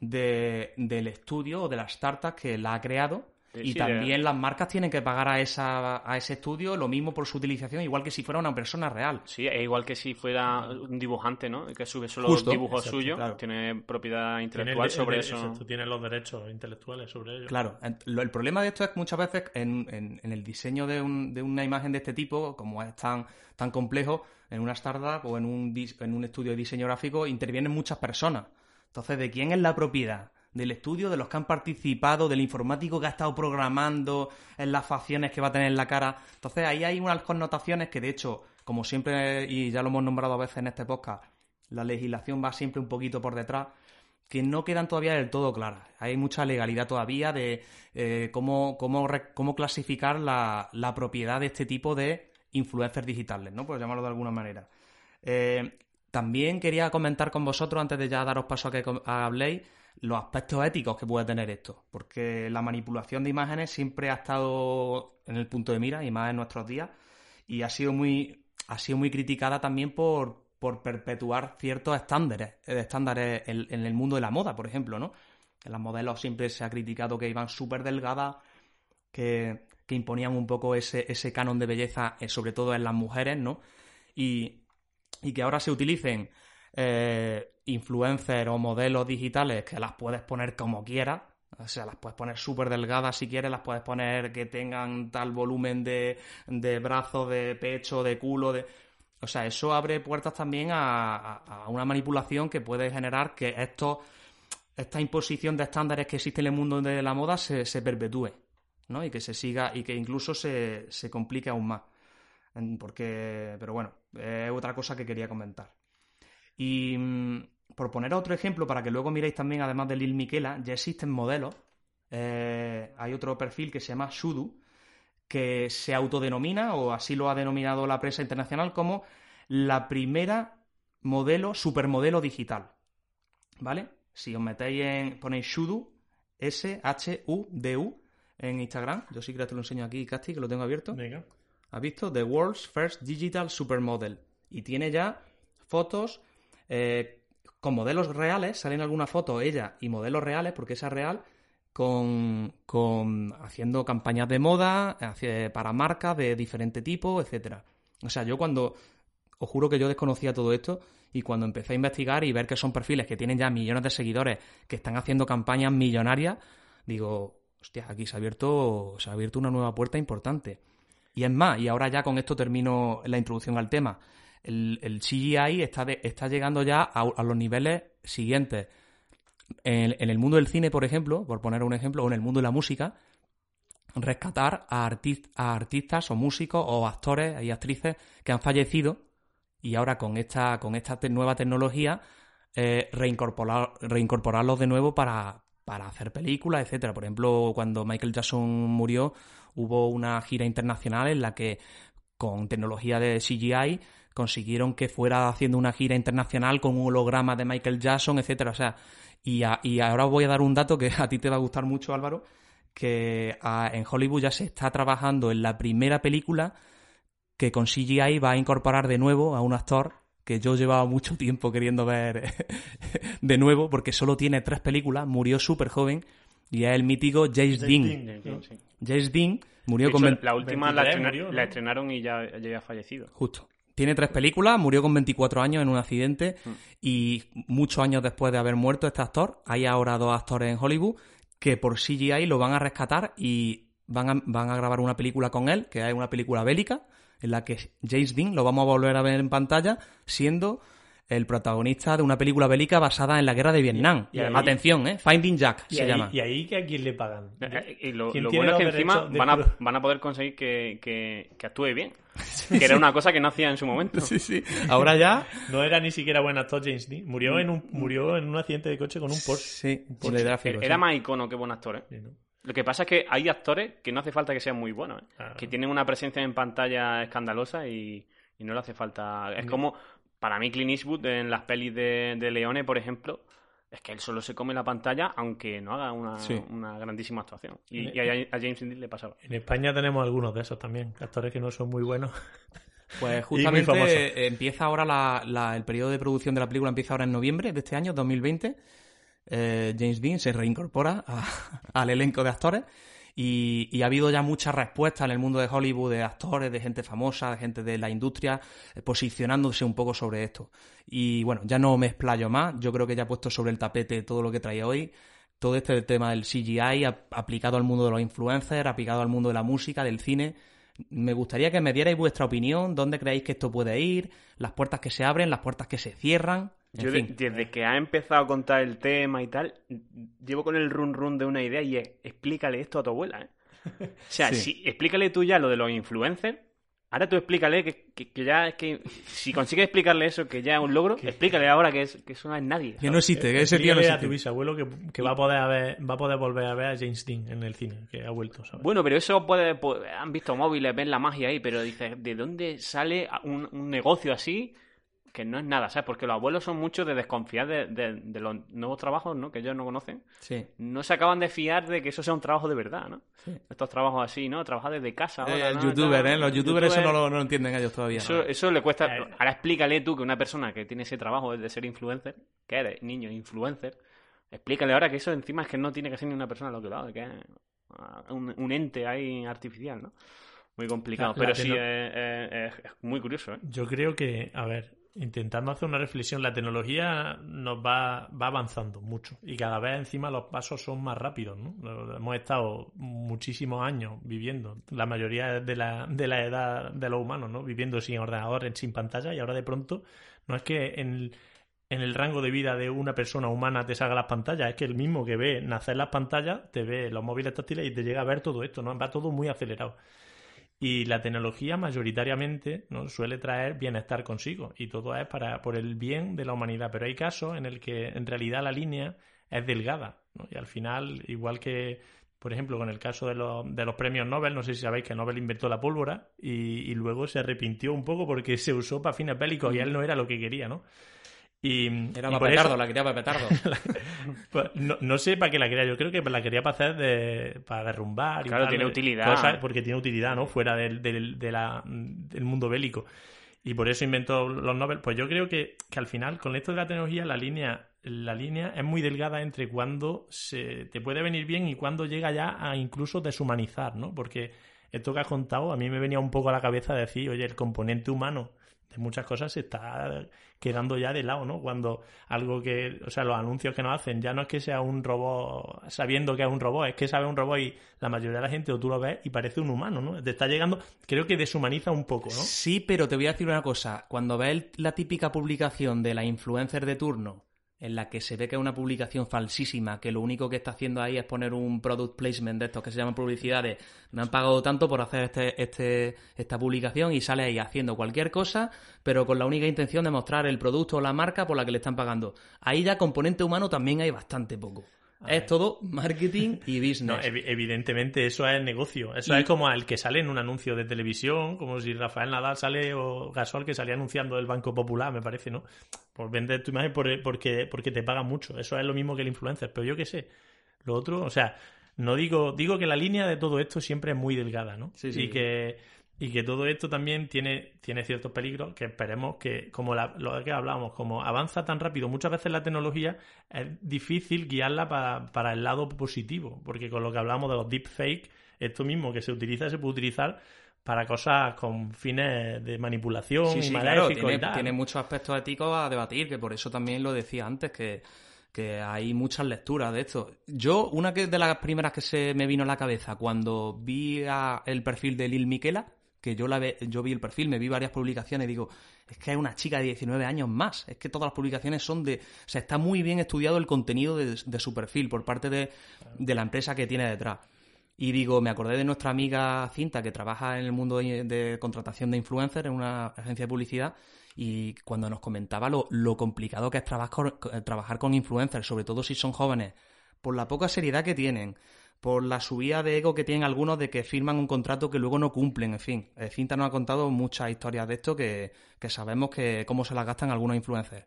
Speaker 2: de- del estudio o de la startup que la ha creado.
Speaker 1: Sí,
Speaker 2: Y
Speaker 1: sí,
Speaker 2: también las marcas tienen que pagar a, esa, a ese estudio lo mismo por su utilización, igual que si fuera una persona real.
Speaker 1: Sí, es igual que si fuera un dibujante, ¿no? Que sube solo
Speaker 2: Justo.
Speaker 1: dibujos
Speaker 3: Exacto,
Speaker 1: suyos.
Speaker 2: claro.
Speaker 1: Tiene propiedad
Speaker 3: Tiene
Speaker 1: intelectual
Speaker 3: el-
Speaker 1: sobre
Speaker 3: el-
Speaker 1: eso.
Speaker 3: exacto, tiene los derechos intelectuales sobre ello.
Speaker 2: Claro, en- lo- el problema de esto es que muchas veces en, en- en el diseño de, un- de una imagen de este tipo, como es tan, tan complejo, en una startup o en un, dis- en un estudio de diseño gráfico intervienen muchas personas. Entonces, ¿de quién es la propiedad? Del estudio, de los que han participado, del informático que ha estado programando en las facciones que va a tener en la cara. Entonces, ahí hay unas connotaciones que, de hecho, como siempre, y ya lo hemos nombrado a veces en este podcast, la legislación va siempre un poquito por detrás que no quedan todavía del todo claras. Hay mucha legalidad todavía de eh, cómo, cómo, cómo clasificar la, la propiedad de este tipo de influencers digitales, ¿no? Por llamarlo de alguna manera. Eh, también quería comentar con vosotros, antes de ya daros paso a que habléis, los aspectos éticos que puede tener esto. Porque la manipulación de imágenes siempre ha estado en el punto de mira, y más en nuestros días. y ha sido muy, ha sido muy criticada también por, por perpetuar ciertos estándares, eh, estándares en, el mundo de la moda, por ejemplo, ¿no? En las modelos siempre se ha criticado que iban súper delgadas, que, que, imponían un poco ese, ese canon de belleza, eh, sobre todo en las mujeres, ¿no? Y, y que ahora se utilicen eh, influencers o modelos digitales que las puedes poner como quieras. O sea, las puedes poner súper delgadas si quieres, las puedes poner que tengan tal volumen de, de brazo, de pecho, de culo, de... O sea, eso abre puertas también a, una manipulación que puede generar que esto, esta imposición de estándares que existe en el mundo de la moda se, se perpetúe, ¿no? Y que se siga y que incluso se, se complique aún más. Porque, pero bueno, es otra cosa que quería comentar. Y mmm, por poner otro ejemplo, para que luego miréis también, además de Lil Miquela, ya existen modelos. Eh, hay otro perfil que se llama Shudu, que se autodenomina, o así lo ha denominado la prensa internacional, como la primera modelo, supermodelo digital. ¿Vale? Si os metéis en. ponéis Shudu, S-H-U-D-U, en Instagram. Yo sí que te lo enseño aquí, Casti, que lo tengo abierto.
Speaker 3: Venga.
Speaker 2: ¿Has visto? The World's First Digital Supermodel. Y tiene ya fotos eh, con modelos reales, salen algunas fotos ella y modelos reales, porque esa es real, con, con haciendo campañas de moda hacia, para marcas de diferente tipo, etcétera. O sea, yo cuando os juro que yo desconocía todo esto y cuando empecé a investigar y ver que son perfiles que tienen ya millones de seguidores, que están haciendo campañas millonarias, digo, hostia, aquí se ha abierto, se ha abierto una nueva puerta importante. Y es más, y ahora ya con esto termino la introducción al tema el, CGI está, de, está llegando ya a, los niveles siguientes. En, el mundo del cine, por ejemplo, por poner un ejemplo, o en el mundo de la música, rescatar a, artist, a artistas o músicos o actores y actrices que han fallecido y ahora con esta, nueva tecnología eh, reincorporar, reincorporarlos de nuevo para, para hacer películas, etcétera. Por ejemplo, cuando Michael Jackson murió, hubo una gira internacional en la que con tecnología de CGI consiguieron que fuera haciendo una gira internacional con un holograma de Michael Jackson, etcétera. O sea, y, a, y ahora os voy a dar un dato que a ti te va a gustar mucho, Álvaro, que a, en Hollywood ya se está trabajando en la primera película que con CGI va a incorporar de nuevo a un actor que yo llevaba mucho tiempo queriendo ver de nuevo, porque solo tiene tres películas, murió súper joven, y es el mítico James Dean. Dean sí. James Dean murió
Speaker 1: de
Speaker 2: con...
Speaker 1: Hecho, la última la, estrenar, murió, ¿no? la, estrenaron y ya, ya había fallecido.
Speaker 2: Justo. Tiene tres películas, murió con 24 años en un accidente y muchos años después de haber muerto este actor, hay ahora dos actores en Hollywood que por CGI lo van a rescatar y van a, van a grabar una película con él, que es una película bélica, en la que James Dean lo vamos a volver a ver en pantalla siendo el protagonista de una película bélica basada en la guerra de Vietnam. Y, y ahí, Atención, ¿eh? Finding Jack se
Speaker 3: ahí,
Speaker 2: llama.
Speaker 3: ¿Y ahí que a quién le pagan?
Speaker 1: Eh, y lo, lo bueno es que encima van a, van a poder conseguir que, que, que actúe bien. Sí, que era sí. una cosa que no hacía en su momento.
Speaker 2: Sí, sí. Ahora ya.
Speaker 3: no era ni siquiera buen actor James Dean. Murió en un, murió en un accidente de coche con un Porsche.
Speaker 2: Sí,
Speaker 3: un
Speaker 2: Porsche.
Speaker 1: Gráfico, era más icono que buen actor, ¿eh? ¿no? Lo que pasa es que hay actores que no hace falta que sean muy buenos, ¿eh? que tienen una presencia en pantalla escandalosa y, y no le hace falta. Es como, para mí, Clint Eastwood en las pelis de, de Leone, por ejemplo, es que él solo se come la pantalla aunque no haga una, sí. una grandísima actuación. Y, y, a, a James Dean le pasaba.
Speaker 3: En España tenemos algunos de esos también, actores que no son muy buenos.
Speaker 2: Pues justamente empieza ahora la, la, el periodo de producción de la película, empieza ahora en noviembre de este año, 2020. Eh, James Dean se reincorpora a, al elenco de actores y, ha habido ya muchas respuestas en el mundo de Hollywood de actores, de gente famosa, de gente de la industria, eh, posicionándose un poco sobre esto. Y bueno, ya no me explayo más, yo creo que ya he puesto sobre el tapete todo lo que traía hoy. Todo este tema del CGI aplicado al mundo de los influencers, aplicado al mundo de la música, del cine. Me gustaría que me dierais vuestra opinión, dónde creéis que esto puede ir, las puertas que se abren, las puertas que se cierran.
Speaker 1: Yo de, desde que ha empezado a contar el tema y tal, llevo con el run run de una idea y es, explícale esto a tu abuela, ¿eh? O sea, sí. si, explícale tú ya lo de los influencers, ahora tú explícale que, que, que, ya es que si consigues explicarle eso, que ya es un logro, explícale ahora que, es, que eso no es nadie.
Speaker 2: ¿sabes? Que no existe, que ese tío no existe.
Speaker 3: a tu bisabuelo que, que va, a poder haber, va a poder volver a ver a James Dean en el cine, que ha vuelto, ¿sabes?
Speaker 1: Bueno, pero eso puede, pues, han visto móviles, ven la magia ahí, pero dices, ¿de dónde sale un, un negocio así? Que no es nada, ¿sabes? Porque los abuelos son muchos de desconfiar de, de- de los nuevos trabajos, ¿no? Que ellos no conocen.
Speaker 2: Sí.
Speaker 1: No se acaban de fiar de que eso sea un trabajo de verdad, ¿no?
Speaker 2: Sí.
Speaker 1: Estos trabajos así, ¿no? Trabajar desde casa.
Speaker 2: Eh,
Speaker 1: ahora,
Speaker 2: el
Speaker 1: ¿no?
Speaker 2: youtuber,
Speaker 1: Tal.
Speaker 2: ¿eh? Los youtubers eso no lo, no lo entienden ellos todavía.
Speaker 1: Eso, eso le cuesta.
Speaker 3: Eh.
Speaker 1: Ahora explícale tú que una persona que tiene ese trabajo es de ser influencer, que eres niño influencer, explícale ahora que eso encima es que no tiene que ser ni una persona lo que lo haga, que es un, un ente ahí artificial, ¿no? Muy complicado.
Speaker 3: La- la
Speaker 1: Pero sí,
Speaker 3: tecno-
Speaker 1: es, es- es muy curioso, ¿eh?
Speaker 3: Yo creo que, a ver, intentando hacer una reflexión, la tecnología nos va, va avanzando mucho y cada vez encima los pasos son más rápidos, ¿no? Hemos estado muchísimos años viviendo, la mayoría de la, de la edad de los humanos, ¿no? Viviendo sin ordenador, sin pantalla y ahora de pronto no es que en el, en el rango de vida de una persona humana te salga las pantallas, es que el mismo que ve nacer las pantallas te ve los móviles táctiles y te llega a ver todo esto, ¿no? Va todo muy acelerado. Y la tecnología mayoritariamente ¿no? suele traer bienestar consigo y todo es para por el bien de la humanidad. Pero hay casos en el que en realidad la línea es delgada ¿no? y al final, igual que por ejemplo con el caso de los, de los premios Nobel, no sé si sabéis que Nobel inventó la pólvora y, y luego se arrepintió un poco porque se usó para fines bélicos y él no era lo que quería, ¿no? Y,
Speaker 2: Era
Speaker 3: y
Speaker 2: para petardo,
Speaker 3: eso-
Speaker 2: la quería para petardo.
Speaker 3: pues, no, no sé para qué la quería, yo creo que la quería para hacer de, para derrumbar. y
Speaker 1: Claro,
Speaker 3: tal,
Speaker 1: tiene
Speaker 3: de-
Speaker 1: utilidad.
Speaker 3: cosas, porque tiene utilidad, ¿no? Fuera del, del, de la- del mundo bélico. Y por eso inventó los Nobel. Pues yo creo que, que al final, con esto de la tecnología, la línea, la línea es muy delgada entre cuando se te puede venir bien y cuando llega ya a incluso deshumanizar, ¿no? Porque esto que has contado, a mí me venía un poco a la cabeza decir, oye, el componente humano muchas cosas se está quedando ya de lado, ¿no? Cuando algo que, o sea, los anuncios que nos hacen ya no es que sea un robot sabiendo que es un robot, es que sabe un robot y la mayoría de la gente o tú lo ves y parece un humano, ¿no? Te está llegando, creo que deshumaniza un poco, ¿no?
Speaker 2: Sí, pero te voy a decir una cosa. Cuando ves la típica publicación de la influencer de turno, en la que se ve que es una publicación falsísima, que lo único que está haciendo ahí es poner un product placement de estos que se llaman publicidades, me han pagado tanto por hacer este, este, esta publicación y sale ahí haciendo cualquier cosa, pero con la única intención de mostrar el producto o la marca por la que le están pagando. Ahí ya componente humano también hay bastante poco. Es todo marketing y
Speaker 3: No,
Speaker 2: business.
Speaker 3: evi- evidentemente eso es negocio. Eso
Speaker 2: Y-
Speaker 3: es como el que sale en un anuncio de televisión, como si Rafael Nadal sale o Gasol que salía anunciando el Banco Popular, me parece, ¿no? Por vender tu imagen por- porque, porque te pagan mucho. Eso es lo mismo que el influencer. Pero yo qué sé. Lo otro, o sea, no digo, digo que la línea de todo esto siempre es muy delgada, ¿no?
Speaker 2: Sí, sí.
Speaker 3: Y que, y que todo esto también tiene, tiene ciertos peligros que esperemos que, como la- lo que hablábamos, como avanza tan rápido, muchas veces la tecnología es difícil guiarla pa- para el lado positivo, porque con lo que hablamos de los deepfake, esto mismo que se utiliza se puede utilizar para cosas con fines de manipulación
Speaker 2: Sí,
Speaker 3: y
Speaker 2: claro, tiene,
Speaker 3: y tal.
Speaker 2: tiene muchos aspectos éticos a debatir, que por eso también lo decía antes, que, que hay muchas lecturas de esto. Yo, una que de las primeras que se me vino a la cabeza cuando vi a- el perfil de Lil Miquela, que yo, la ve- yo vi el perfil, me vi varias publicaciones digo, es que es una chica de 19 años más, es que todas las publicaciones son de... O sea, está muy bien estudiado el contenido de, su perfil por parte de, de la empresa que tiene detrás. Y digo, me acordé de nuestra amiga Cinta, que trabaja en el mundo de, de contratación de influencers en una agencia de publicidad, y cuando nos comentaba lo, lo complicado que es trabajar, trabajar con influencers, sobre todo si son jóvenes, por la poca seriedad que tienen, por la subida de ego que tienen algunos de que firman un contrato que luego no cumplen, en fin. Eh, Cinta nos ha contado muchas historias de esto que, que sabemos que cómo se las gastan algunos influencers.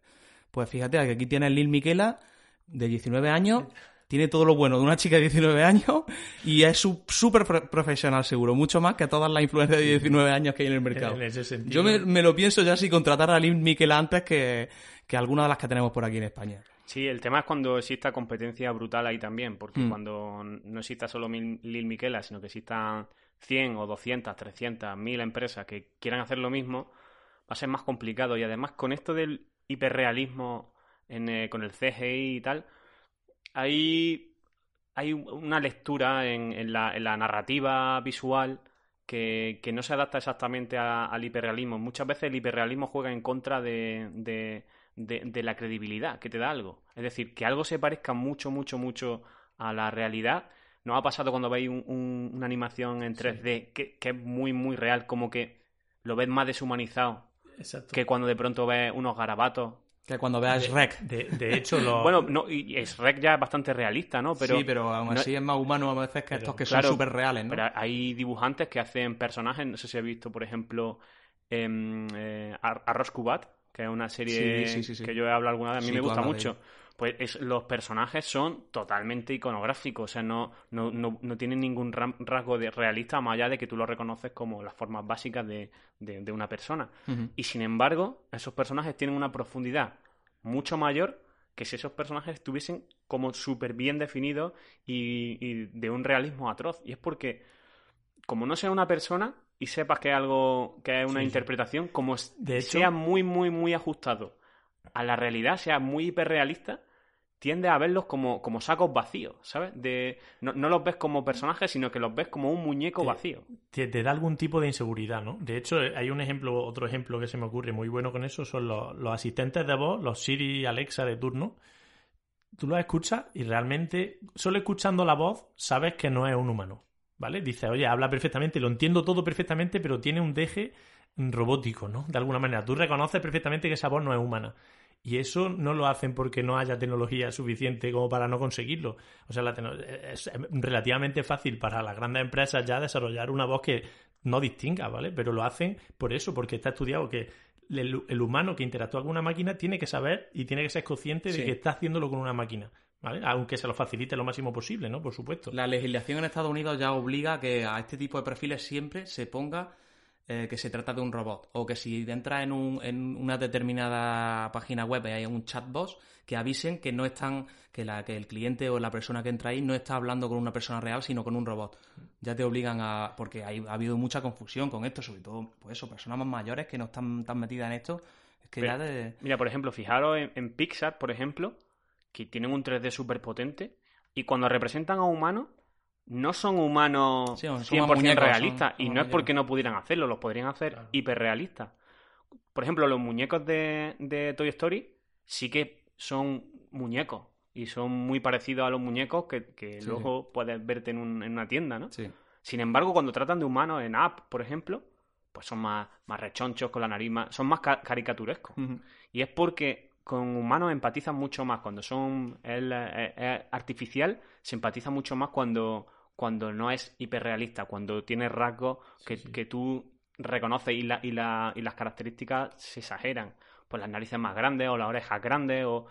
Speaker 2: Pues fíjate, que aquí tienes Lil Miquela, de 19 años, tiene todo lo bueno de una chica de 19 años y es súper pro- profesional seguro, mucho más que todas las influencers de 19 años que hay en el mercado.
Speaker 3: En ese sentido.
Speaker 2: Yo me, me lo pienso ya si contratar a Lil Miquela antes que, que alguna de las que tenemos por aquí en España.
Speaker 1: Sí, el tema es cuando exista competencia brutal ahí también, porque
Speaker 2: Mm.
Speaker 1: cuando no exista solo Mil- Lil Miquela, sino que existan 100 o 200, 300, 1000 empresas que quieran hacer lo mismo, va a ser más complicado. Y además con esto del hiperrealismo en, eh, con el CGI y tal, hay, hay una lectura en, en la, en la narrativa visual que, que no se adapta exactamente a- al hiperrealismo. Muchas veces el hiperrealismo juega en contra de, de, de- de la credibilidad que te da algo. Es decir, que algo se parezca mucho, mucho, mucho a la realidad. ¿No ha pasado cuando veis un- un- una animación en 3D que, que es muy, muy real, como que lo ves más deshumanizado
Speaker 3: Exacto.
Speaker 1: que cuando de pronto ves unos garabatos?
Speaker 2: Que cuando veas
Speaker 3: de,
Speaker 2: Rec.
Speaker 3: De, de hecho, los...
Speaker 1: Bueno, no, y Shrek ya es bastante realista, ¿no? Pero,
Speaker 2: sí, pero aún
Speaker 1: no-
Speaker 2: así es más humano a veces que
Speaker 3: pero,
Speaker 2: estos que
Speaker 1: claro,
Speaker 2: son súper reales, ¿no?
Speaker 1: Pero hay dibujantes que hacen personajes, no sé si has visto, por ejemplo, em, eh, Arroz Cubat, que es una serie
Speaker 2: Sí, sí, sí, sí.
Speaker 1: que yo he hablado alguna vez, a mí me gusta mucho. Pues es- los personajes son totalmente iconográficos, o sea, no, no, no, no tienen ningún rasgo de realista más allá de que tú lo reconoces como las formas básicas de, de- de una persona. Y sin embargo, esos personajes tienen una profundidad mucho mayor que si esos personajes estuviesen como súper bien definidos y, y de un realismo atroz. Y es porque, como no sea una persona y sepas que es algo, que es una
Speaker 3: Sí,
Speaker 1: interpretación, como s-
Speaker 3: De hecho-
Speaker 1: sea muy, muy, muy ajustado a la realidad, sea muy hiperrealista, tiende a verlos como, como sacos vacíos, ¿sabes? De, no, no los ves como personajes, sino que los ves como un muñeco vacío.
Speaker 3: te, te da algún tipo de inseguridad, ¿no? De hecho, eh, hay un ejemplo, otro ejemplo que se me ocurre muy bueno con eso, son los, los asistentes de voz, los Siri y Alexa de turno. Tú los escuchas y realmente, solo escuchando la voz, sabes que no es un humano, ¿vale? Dices, oye, habla perfectamente, lo entiendo todo perfectamente, pero tiene un deje robótico, ¿no? De alguna manera. Tú reconoces perfectamente que esa voz no es humana. Y eso no lo hacen porque no haya tecnología suficiente como para no conseguirlo. O sea, la es relativamente fácil para las grandes empresas ya desarrollar una voz que no distinga, ¿vale? Pero lo hacen por eso, porque está estudiado que el, el humano que interactúa con una máquina tiene que saber y tiene que ser consciente de que está haciéndolo con una máquina, ¿vale? Aunque se lo facilite lo máximo posible, ¿no? Por supuesto.
Speaker 2: La legislación en Estados Unidos ya obliga a que a este tipo de perfiles siempre se ponga eh, que se trata de un robot. O que si entras en, un- en una determinada página web y hay un chatbot, que avisen que no están, que, la, que el cliente o la persona que entra ahí no está hablando con una persona real, sino con un robot. Ya te obligan a. porque hay, ha habido mucha confusión con esto, sobre todo, pues eso, personas más mayores que no están tan metidas en esto. Es que
Speaker 1: Pero-
Speaker 2: ya de.
Speaker 1: Mira, por ejemplo, fijaros en, en Pixar, por ejemplo, que tienen un 3D súper potente y cuando representan a humanos, no son humanos
Speaker 2: Sí, son
Speaker 1: 100%
Speaker 2: más muñecos,
Speaker 1: realistas.
Speaker 2: son-
Speaker 1: y
Speaker 2: son
Speaker 1: no es porque no pudieran hacerlo, los podrían hacer
Speaker 3: Claro.
Speaker 1: hiperrealistas. Por ejemplo, los muñecos de, de Toy Story sí que son muñecos y son muy parecidos a los muñecos que, que
Speaker 2: Sí,
Speaker 1: luego puedes verte en, un- en una tienda, ¿no?
Speaker 2: Sí.
Speaker 1: Sin embargo, cuando tratan de humanos en App, por ejemplo, pues son más, más rechonchos con la nariz, más- son más ca- caricaturescos. Y es porque con humanos empatizan mucho más. Cuando son es artificial, se empatiza mucho más cuando, cuando no es hiperrealista, cuando tiene rasgos que,
Speaker 3: sí.
Speaker 1: que tú reconoces y, la- y, la- y las características se exageran. Pues las narices más grandes o las orejas grandes o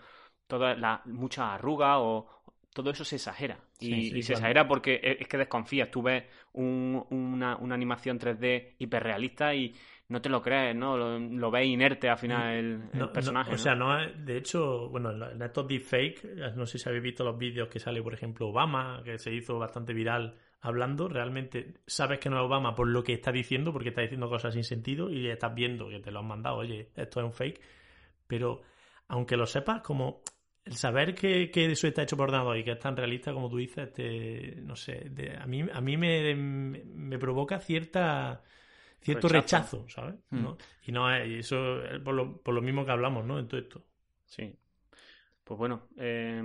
Speaker 1: todas las muchas arrugas o todo eso se exagera. y,
Speaker 3: Sí,
Speaker 1: y se
Speaker 3: claro.
Speaker 1: exagera porque es es que desconfías. Tú ves un- una, una animación 3D hiperrealista y no te lo crees, ¿no? Lo, lo ves inerte al final el, el.
Speaker 3: No, no,
Speaker 1: personaje.
Speaker 3: o
Speaker 1: ¿no?
Speaker 3: sea, no de hecho, bueno, en estos deepfake, eh, no sé si habéis visto los vídeos que sale, por ejemplo, Obama, que se hizo bastante viral hablando, realmente sabes que no es Obama por lo que está diciendo, porque está diciendo cosas sin sentido y estás viendo que te lo han mandado, oye, esto es un fake, pero aunque lo sepas, como el saber que, que eso está hecho por ordenador y que es tan realista como tú dices, te, no sé, te- a mí, a mí me, me provoca cierta cierto
Speaker 1: Rechazo.
Speaker 3: rechazo, ¿sabes?
Speaker 2: Mm.
Speaker 3: ¿No? Y no es, y eso es por lo, por lo mismo que hablamos, ¿no? En todo esto.
Speaker 1: Sí. Pues bueno, eh,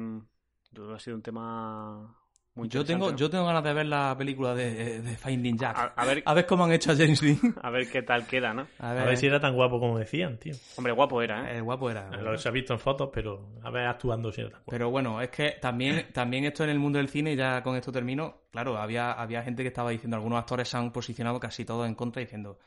Speaker 1: ha sido un tema muy
Speaker 2: Yo tengo, yo tengo ganas de ver la película de, de Finding Jack.
Speaker 1: A, a ver,
Speaker 2: A ver cómo han hecho a James Dean.
Speaker 1: a ver qué tal queda, ¿no?
Speaker 2: A
Speaker 3: A
Speaker 2: ver,
Speaker 3: si era tan guapo como decían, tío.
Speaker 1: Hombre, guapo era, ¿eh?
Speaker 2: eh, guapo era.
Speaker 3: Lo se ha visto en fotos, pero a ver actuando si era tan guapo.
Speaker 2: Pero bueno, es que también, también esto en el mundo del cine, y ya con esto termino, claro, había, había gente que estaba diciendo, algunos actores se han posicionado casi todos en contra diciendo,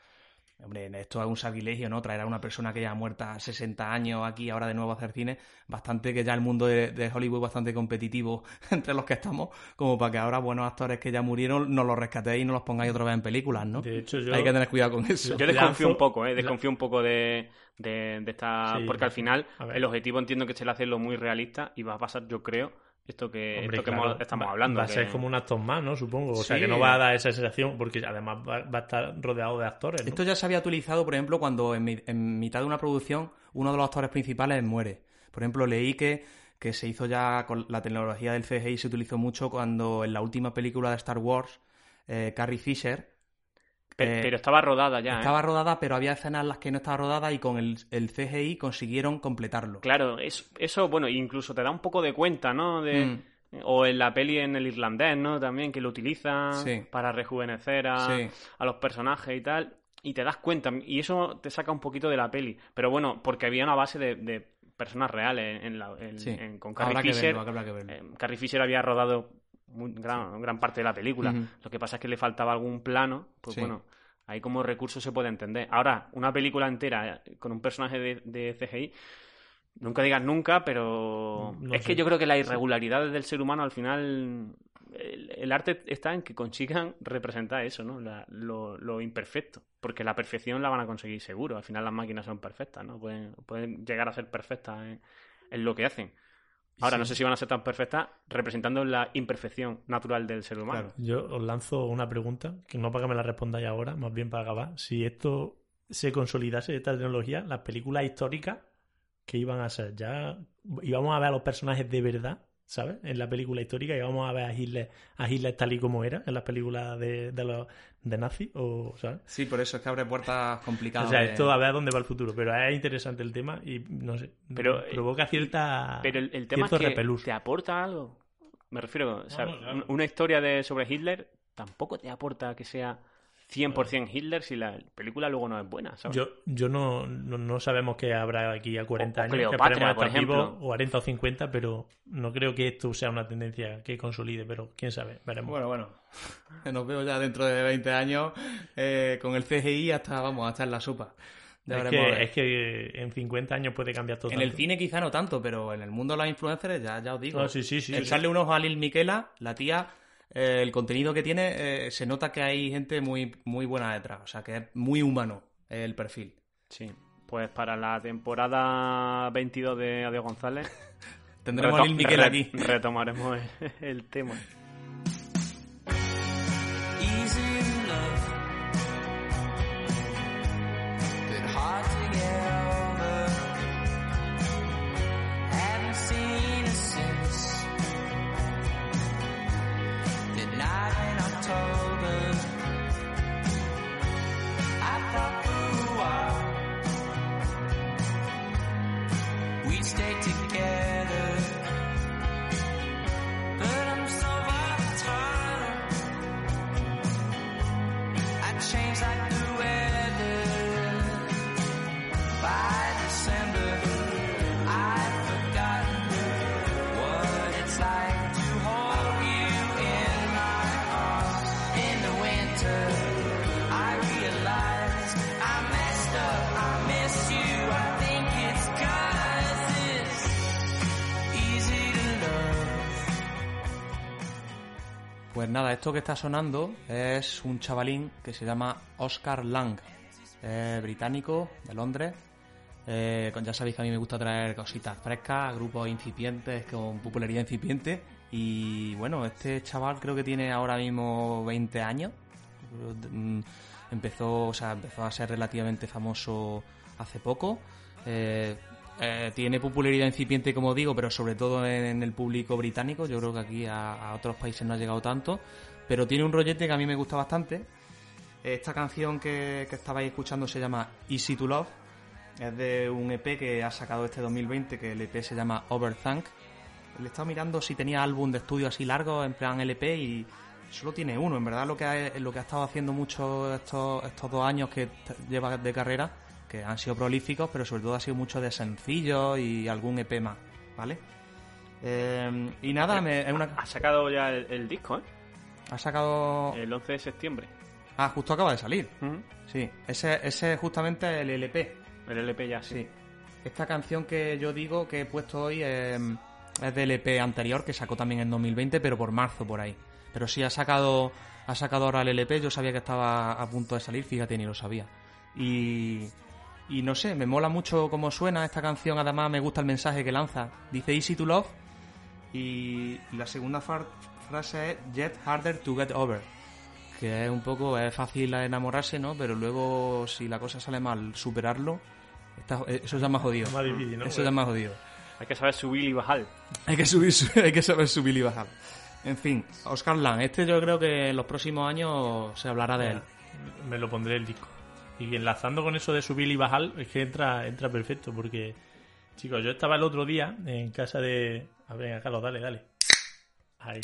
Speaker 2: hombre, esto es un sacrilegio, ¿no? Traer a una persona que ya muerta a 60 años aquí ahora de nuevo a hacer cine, bastante que ya el mundo de, de Hollywood es bastante competitivo entre los que estamos, como para que ahora buenos actores que ya murieron nos los rescatéis y nos los pongáis otra vez en películas, ¿no?
Speaker 3: De hecho, yo...
Speaker 2: Hay que tener cuidado con eso.
Speaker 1: Yo desconfío un poco, ¿eh? Desconfío un poco de, de, de esta...
Speaker 3: Sí.
Speaker 1: Porque al final el objetivo entiendo que es el hacerlo muy realista y va a pasar, yo creo, esto que,
Speaker 3: Hombre,
Speaker 1: esto que
Speaker 3: claro,
Speaker 1: hemos- estamos
Speaker 3: va-
Speaker 1: hablando.
Speaker 3: Va a
Speaker 1: que-
Speaker 3: ser como un actor más, ¿no? Supongo. O sea, que no va a dar esa sensación, porque además va, va a estar rodeado de actores, ¿no?
Speaker 2: Esto ya se había utilizado, por ejemplo, cuando en, mi- en mitad de una producción uno de los actores principales muere. Por ejemplo, leí que, que se hizo ya con la tecnología del CGI, se utilizó mucho cuando en la última película de Star Wars, eh, Carrie Fisher Eh,
Speaker 1: pero estaba rodada ya, ¿eh?
Speaker 2: estaba rodada, pero había escenas en las que no estaba rodada y con el, el CGI consiguieron completarlo.
Speaker 1: Claro, es- eso, bueno, incluso te da un poco de cuenta, ¿no? De,
Speaker 2: Mm.
Speaker 1: O en la peli en el irlandés, ¿no? También que lo utilizan
Speaker 2: Sí.
Speaker 1: para rejuvenecer a,
Speaker 2: Sí.
Speaker 1: a los personajes y tal. Y te das cuenta, y eso te saca un poquito de la peli. Pero bueno, porque había una base de, de personas reales en la, en-
Speaker 2: Sí.
Speaker 1: en- con Carrie Fisher.
Speaker 2: verlo.
Speaker 1: Eh, Carrie Fisher había rodado muy- gran, gran parte de la película. Lo que pasa es que le faltaba algún plano. Pues
Speaker 2: Sí.
Speaker 1: bueno, ahí como recurso se puede entender. Ahora, una película entera eh, con un personaje de, de CGI, nunca digas nunca, pero
Speaker 3: No
Speaker 1: es que yo creo que las irregularidades del ser humano al final... El, el arte está en que consigan representar eso, ¿no? La- lo, lo imperfecto. Porque la perfección la van a conseguir seguro. Al final las máquinas son perfectas, ¿no? Pueden, pueden llegar a ser perfectas en, en lo que hacen. Ahora,
Speaker 3: Sí.
Speaker 1: no sé si van a ser tan perfectas representando la imperfección natural del ser humano.
Speaker 3: Yo os lanzo una pregunta, que no para que me la respondáis ahora, más bien para acabar. Si esto se consolidase, esta tecnología, las películas históricas que iban a ser, ya íbamos a ver a los personajes de verdad, ¿sabes? En la película histórica íbamos a ver a Hitler, a Hitler tal y como era en las películas de, de los de nazi, o, ¿sabes?
Speaker 2: Sí, por eso es que abre puertas complicadas.
Speaker 3: O sea, esto a ver dónde va el futuro, pero es interesante el tema y no sé,
Speaker 1: Pero, eh,
Speaker 3: provoca cierta
Speaker 1: Pero el, el tema es
Speaker 3: cierto
Speaker 1: que
Speaker 3: repelús.
Speaker 1: te aporta algo. Me refiero, o sea,
Speaker 3: no, claro.
Speaker 1: un- una historia de sobre Hitler tampoco te aporta que sea 100% Hitler si la película luego no es buena, ¿sabes?
Speaker 3: Yo, yo no, no, no sabemos qué habrá aquí a 40
Speaker 1: O-
Speaker 3: años, que
Speaker 1: Cleopatra, por
Speaker 3: estar vivos,
Speaker 1: ejemplo.
Speaker 3: o 40 o 50, pero no creo que esto sea una tendencia que consolide, pero quién sabe, veremos.
Speaker 2: Bueno, bueno. Nos veo ya dentro de 20 años eh, con el CGI hasta, vamos, hasta en la sopa.
Speaker 3: Es, que, es que en 50 años puede cambiar todo.
Speaker 2: En el cine quizá no tanto, pero en el mundo de los influencers ya, ya os digo.
Speaker 3: Ah, sí, sí, sí, sí.
Speaker 2: Echarle un ojo a Lil Miquela, la tía, eh, el contenido que tiene, eh, se nota que hay gente muy, muy buena detrás. O sea, que es muy humano eh, el perfil.
Speaker 1: Sí. Pues para la temporada 22 de Adiós González
Speaker 2: Tendremos a Lil Miquela
Speaker 1: re-
Speaker 2: aquí.
Speaker 1: Retomaremos el, el tema.
Speaker 4: we stay together.
Speaker 2: Pues nada, esto que está sonando es un chavalín que se llama Oscar Lang, es británico de Londres. Eh, ya sabéis que a mí me gusta traer cositas frescas, grupos incipientes con popularidad incipiente. Y bueno, este chaval creo que tiene ahora mismo 20 años. Mm, Empezó, o sea, empezó a ser relativamente famoso hace poco. Eh, eh, tiene popularidad incipiente, como digo, pero sobre todo en, el público británico. Yo creo que aquí a, otros países no ha llegado tanto. Pero tiene un rollete que a mí me gusta bastante. Esta canción que, que estabais escuchando se llama Easy to Love. Es de un EP que ha sacado este 2020, que el EP se llama Overthink. Le he estado mirando si tenía álbum de estudio así largo, en plan LP, y solo tiene uno. En verdad, lo que ha, lo que ha estado haciendo mucho estos, estos dos años que lleva de carrera, que han sido prolíficos, pero sobre todo ha sido mucho de sencillos y algún EP más, ¿vale? Eh, y nada, me- es una,
Speaker 1: Ha sacado ya el, el disco, ¿eh?
Speaker 2: ha sacado...
Speaker 1: El 11 de septiembre.
Speaker 2: Ah, justo acaba de salir. Sí, ese, ese es justamente el LP.
Speaker 1: El LP ya, sí.
Speaker 2: Sí. Esta canción que yo digo que he puesto hoy eh, es del EP anterior, que sacó también en 2020, pero por marzo por ahí. Pero sí ha sacado, ha sacado ahora el LP, yo sabía que estaba a punto de salir, fíjate, ni lo sabía. Y, y no sé, me mola mucho cómo suena esta canción, además me gusta el mensaje que lanza. Dice Easy to Love y la segunda frase es Get Harder to Get Over. Que es un poco, es fácil enamorarse, ¿no? Pero luego, si la cosa sale mal, superarlo, está- eso ya más jodido.
Speaker 3: Más difícil, ¿no?
Speaker 2: Eso ya más jodido.
Speaker 1: Hay que saber subir y bajar.
Speaker 2: Hay que subir, su- hay que saber subir y bajar. En fin, Oscar Lang, este yo creo que en los próximos años se hablará de él.
Speaker 3: Me lo pondré el disco. Y enlazando con eso de subir y bajar, es que entra, entra perfecto, porque, chicos, yo estaba el otro día en casa de. A ver, Carlos, dale, dale. Ahí.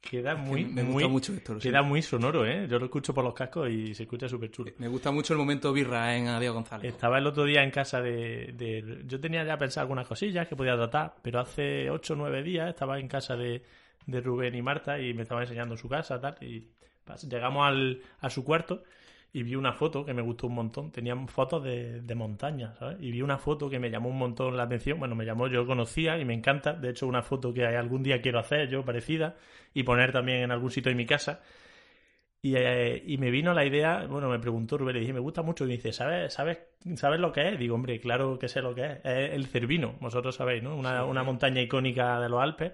Speaker 3: Queda muy,
Speaker 2: me
Speaker 3: muy,
Speaker 2: gusta mucho esto, lo
Speaker 3: queda muy sonoro, ¿eh? Yo lo escucho por los cascos y se escucha súper chulo.
Speaker 2: Me gusta mucho el momento birra en Adiós González.
Speaker 3: Estaba el otro día en casa de, de- Yo tenía ya pensado algunas cosillas que podía tratar, pero hace 8 o 9 días estaba en casa de, de Rubén y Marta y me estaban enseñando su casa, tal, y llegamos al, a su cuarto y vi una foto que me gustó un montón. Tenían fotos de, de montañas, ¿sabes? Y vi una foto que me llamó un montón la atención. Bueno, me llamó, yo conocía y me encanta. De hecho, una foto que algún día quiero hacer yo, parecida, y poner también en algún sitio de mi casa. Y, eh, y me vino la idea, bueno, me preguntó Rubén, le dije, me gusta mucho, y me dice, ¿sabes, sabes, ¿sabes lo que es? Digo, hombre, claro que sé lo que es. Es el Cervino, vosotros sabéis, ¿no? Una, una montaña icónica de los Alpes.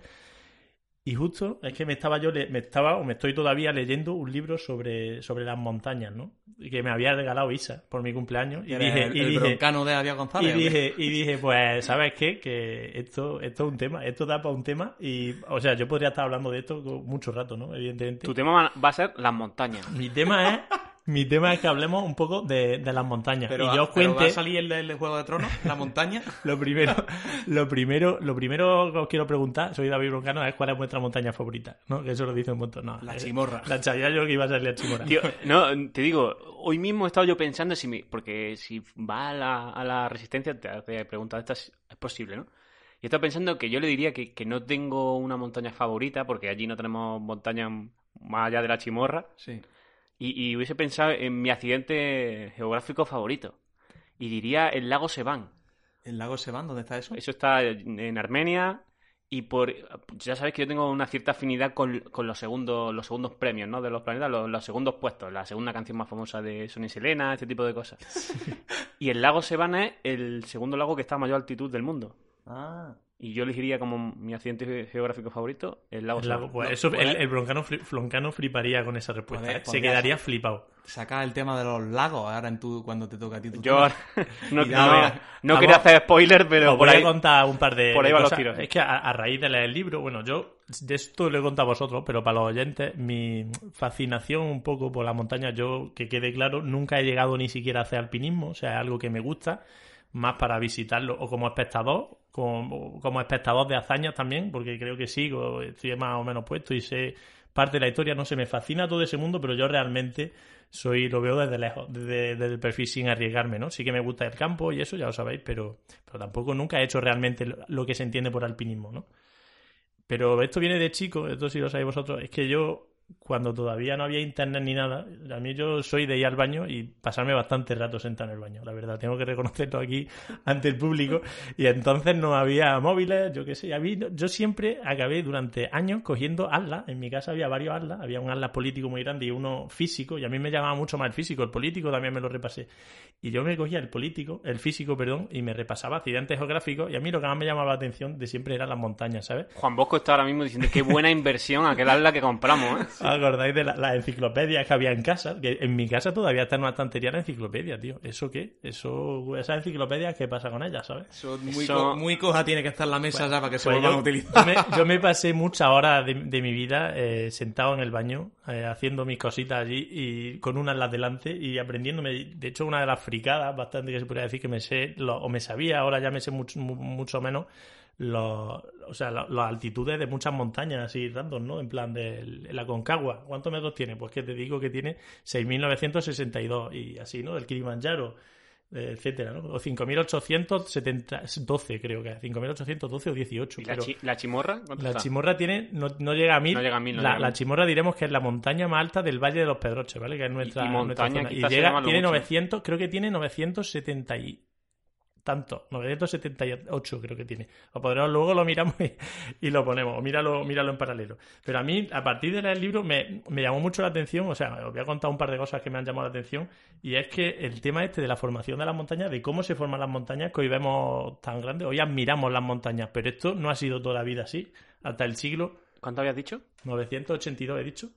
Speaker 3: Y justo es que me estaba yo, le- me estaba o me estoy todavía leyendo un libro sobre, sobre las montañas, ¿no? Y Que me había regalado Isa por mi cumpleaños. Y dije,
Speaker 2: el,
Speaker 3: y
Speaker 2: el
Speaker 3: dije,
Speaker 2: broncano de
Speaker 3: y
Speaker 2: González. ¿o qué?
Speaker 3: dije, y dije, pues, ¿sabes qué? Que esto, esto es un tema, esto da para un tema. Y, o sea, yo podría estar hablando de esto mucho rato, ¿no? Evidentemente.
Speaker 1: Tu tema va- va a ser las montañas.
Speaker 3: Mi tema es, mi tema es que hablemos un poco de, de las montañas.
Speaker 2: Pero,
Speaker 3: y yo os
Speaker 2: pero
Speaker 3: cuente
Speaker 2: va a salir el, el Juego de Tronos, la montaña.
Speaker 3: lo primero, lo primero, lo primero que os quiero preguntar, soy David Broncano, es cuál es vuestra montaña favorita, ¿no? Que eso lo dice un montón. No,
Speaker 2: La
Speaker 3: eh,
Speaker 2: chimorra.
Speaker 3: La sabía yo que iba a ser la chimorra.
Speaker 1: Tío, no, te digo, hoy mismo he estado yo pensando si me- porque si va a la, a la resistencia te hace preguntas de estas, es posible, ¿no? Y he estado pensando que yo le diría que, que no tengo una montaña favorita, porque allí no tenemos montañas más allá de la chimorra,
Speaker 2: Sí.
Speaker 1: Y, y hubiese pensado en mi accidente geográfico favorito. Y diría el lago Sevan.
Speaker 2: ¿El lago Sevan? ¿Dónde está eso?
Speaker 1: Eso está en Armenia y por ya sabéis que yo tengo una cierta afinidad con, con los segundos los segundos premios ¿no? de los planetas, los, los segundos puestos, la segunda canción más famosa de Sony Selena, este tipo de cosas. y el lago Sevana es el segundo lago que está a mayor altitud del mundo.
Speaker 2: Ah.
Speaker 1: Y yo elegiría como mi accidente ge- geográfico favorito el lago
Speaker 3: El lago- pues
Speaker 2: No,
Speaker 3: eso,
Speaker 2: pues-
Speaker 3: el, el broncano, fli- floncano fliparía con esa respuesta.
Speaker 2: Pues,
Speaker 3: ¿eh? Se quedaría flipado.
Speaker 2: Saca el tema de los lagos ahora en tu, cuando te toca a ti. tu
Speaker 1: Yo no, no- no quería hacer spoiler, pero por
Speaker 3: voy
Speaker 1: ahí...
Speaker 3: a contar un par de,
Speaker 1: por ahí
Speaker 3: de
Speaker 1: van los tiros.
Speaker 3: Es que a, a raíz de leer el libro, bueno, yo de esto lo he contado a vosotros, pero para los oyentes, mi fascinación un poco por la montaña, yo, que quede claro, nunca he llegado ni siquiera a hacer alpinismo, o sea, es algo que me gusta, más para visitarlo, o como espectador, como, como espectador de hazañas también, porque creo que sí, estoy más o menos puesto y sé parte de la historia, no sé, me fascina todo ese mundo, pero yo realmente soy lo veo desde lejos, desde, el perfil sin arriesgarme, ¿no? Sí que me gusta el campo y eso, ya lo sabéis, pero, pero tampoco nunca he hecho realmente lo- que se entiende por alpinismo, ¿no? Pero esto viene de chico, esto sí lo sabéis vosotros, es que yo, cuando todavía no había internet ni nada, a mí yo soy de ir al baño y pasarme bastante rato sentado en el baño, la verdad, tengo que reconocerlo aquí ante el público, y entonces no había móviles, yo qué sé, yo siempre acabé durante años cogiendo atlas, en mi casa había varios atlas, había un atlas político muy grande y uno físico, y a mí me llamaba mucho más el físico, el político también me lo repasé, y yo me cogía el político, el físico, perdón, y me repasaba accidentes geográficos, y a mí lo que más me llamaba la atención de siempre eran las montañas, ¿sabes?
Speaker 1: Juan Bosco está ahora mismo diciendo qué buena inversión aquel atlas que compramos, ¿eh?
Speaker 3: ¿Os acordáis de la- las enciclopedias que había en casa? Que en mi casa todavía está en una estantería la enciclopedia, tío. ¿Eso qué? Eso, esas enciclopedias, ¿qué pasa con ellas, sabes?
Speaker 2: Eso muy,
Speaker 1: Eso-
Speaker 2: co- muy coja tiene que estar en la mesa ya para que se
Speaker 3: Pues
Speaker 2: vuelvan a utilizar.
Speaker 3: yo me, yo me pasé muchas horas de, de mi vida eh, sentado en el baño, eh, haciendo mis cositas allí y con una en las delante y aprendiéndome. De hecho, una de las fricadas, bastante que se podría decir que me sé, lo- o me sabía, ahora ya me sé mucho, mu- mucho menos, los, o sea, la- las altitudes de muchas montañas así random, ¿no? En plan de la Concagua. ¿Cuántos metros tiene? Pues que te digo que tiene 6.962 y así, ¿no? El Kilimanjaro eh, etcétera, ¿no? O 5.812 creo que es, 5.812 o 18.
Speaker 1: ¿Y la,
Speaker 3: pero
Speaker 1: chi- la chimorra? ¿Cuánto
Speaker 3: la
Speaker 1: está?
Speaker 3: chimorra tiene, no, no llega a 1.000.
Speaker 1: No llega a mil, no
Speaker 3: la, chimorra diremos que es la montaña más alta del Valle de los Pedroches, ¿vale? Que es nuestra,
Speaker 1: y montaña
Speaker 3: zona. Y llega, tiene
Speaker 1: mucho.
Speaker 3: 900, creo que tiene 970 y tanto, 978 creo que tiene. Lo podremos, luego lo miramos y, y lo ponemos, o míralo, míralo en paralelo. Pero a mí, a partir de leer el libro, me, me llamó mucho la atención, o sea, os voy a contar un par de cosas que me han llamado la atención, y es que el tema este de la formación de las montañas, de cómo se forman las montañas, que hoy vemos tan grandes, hoy admiramos las montañas, pero esto no ha sido toda la vida así, hasta el siglo
Speaker 1: ¿Cuánto habías dicho?
Speaker 3: 982, he dicho.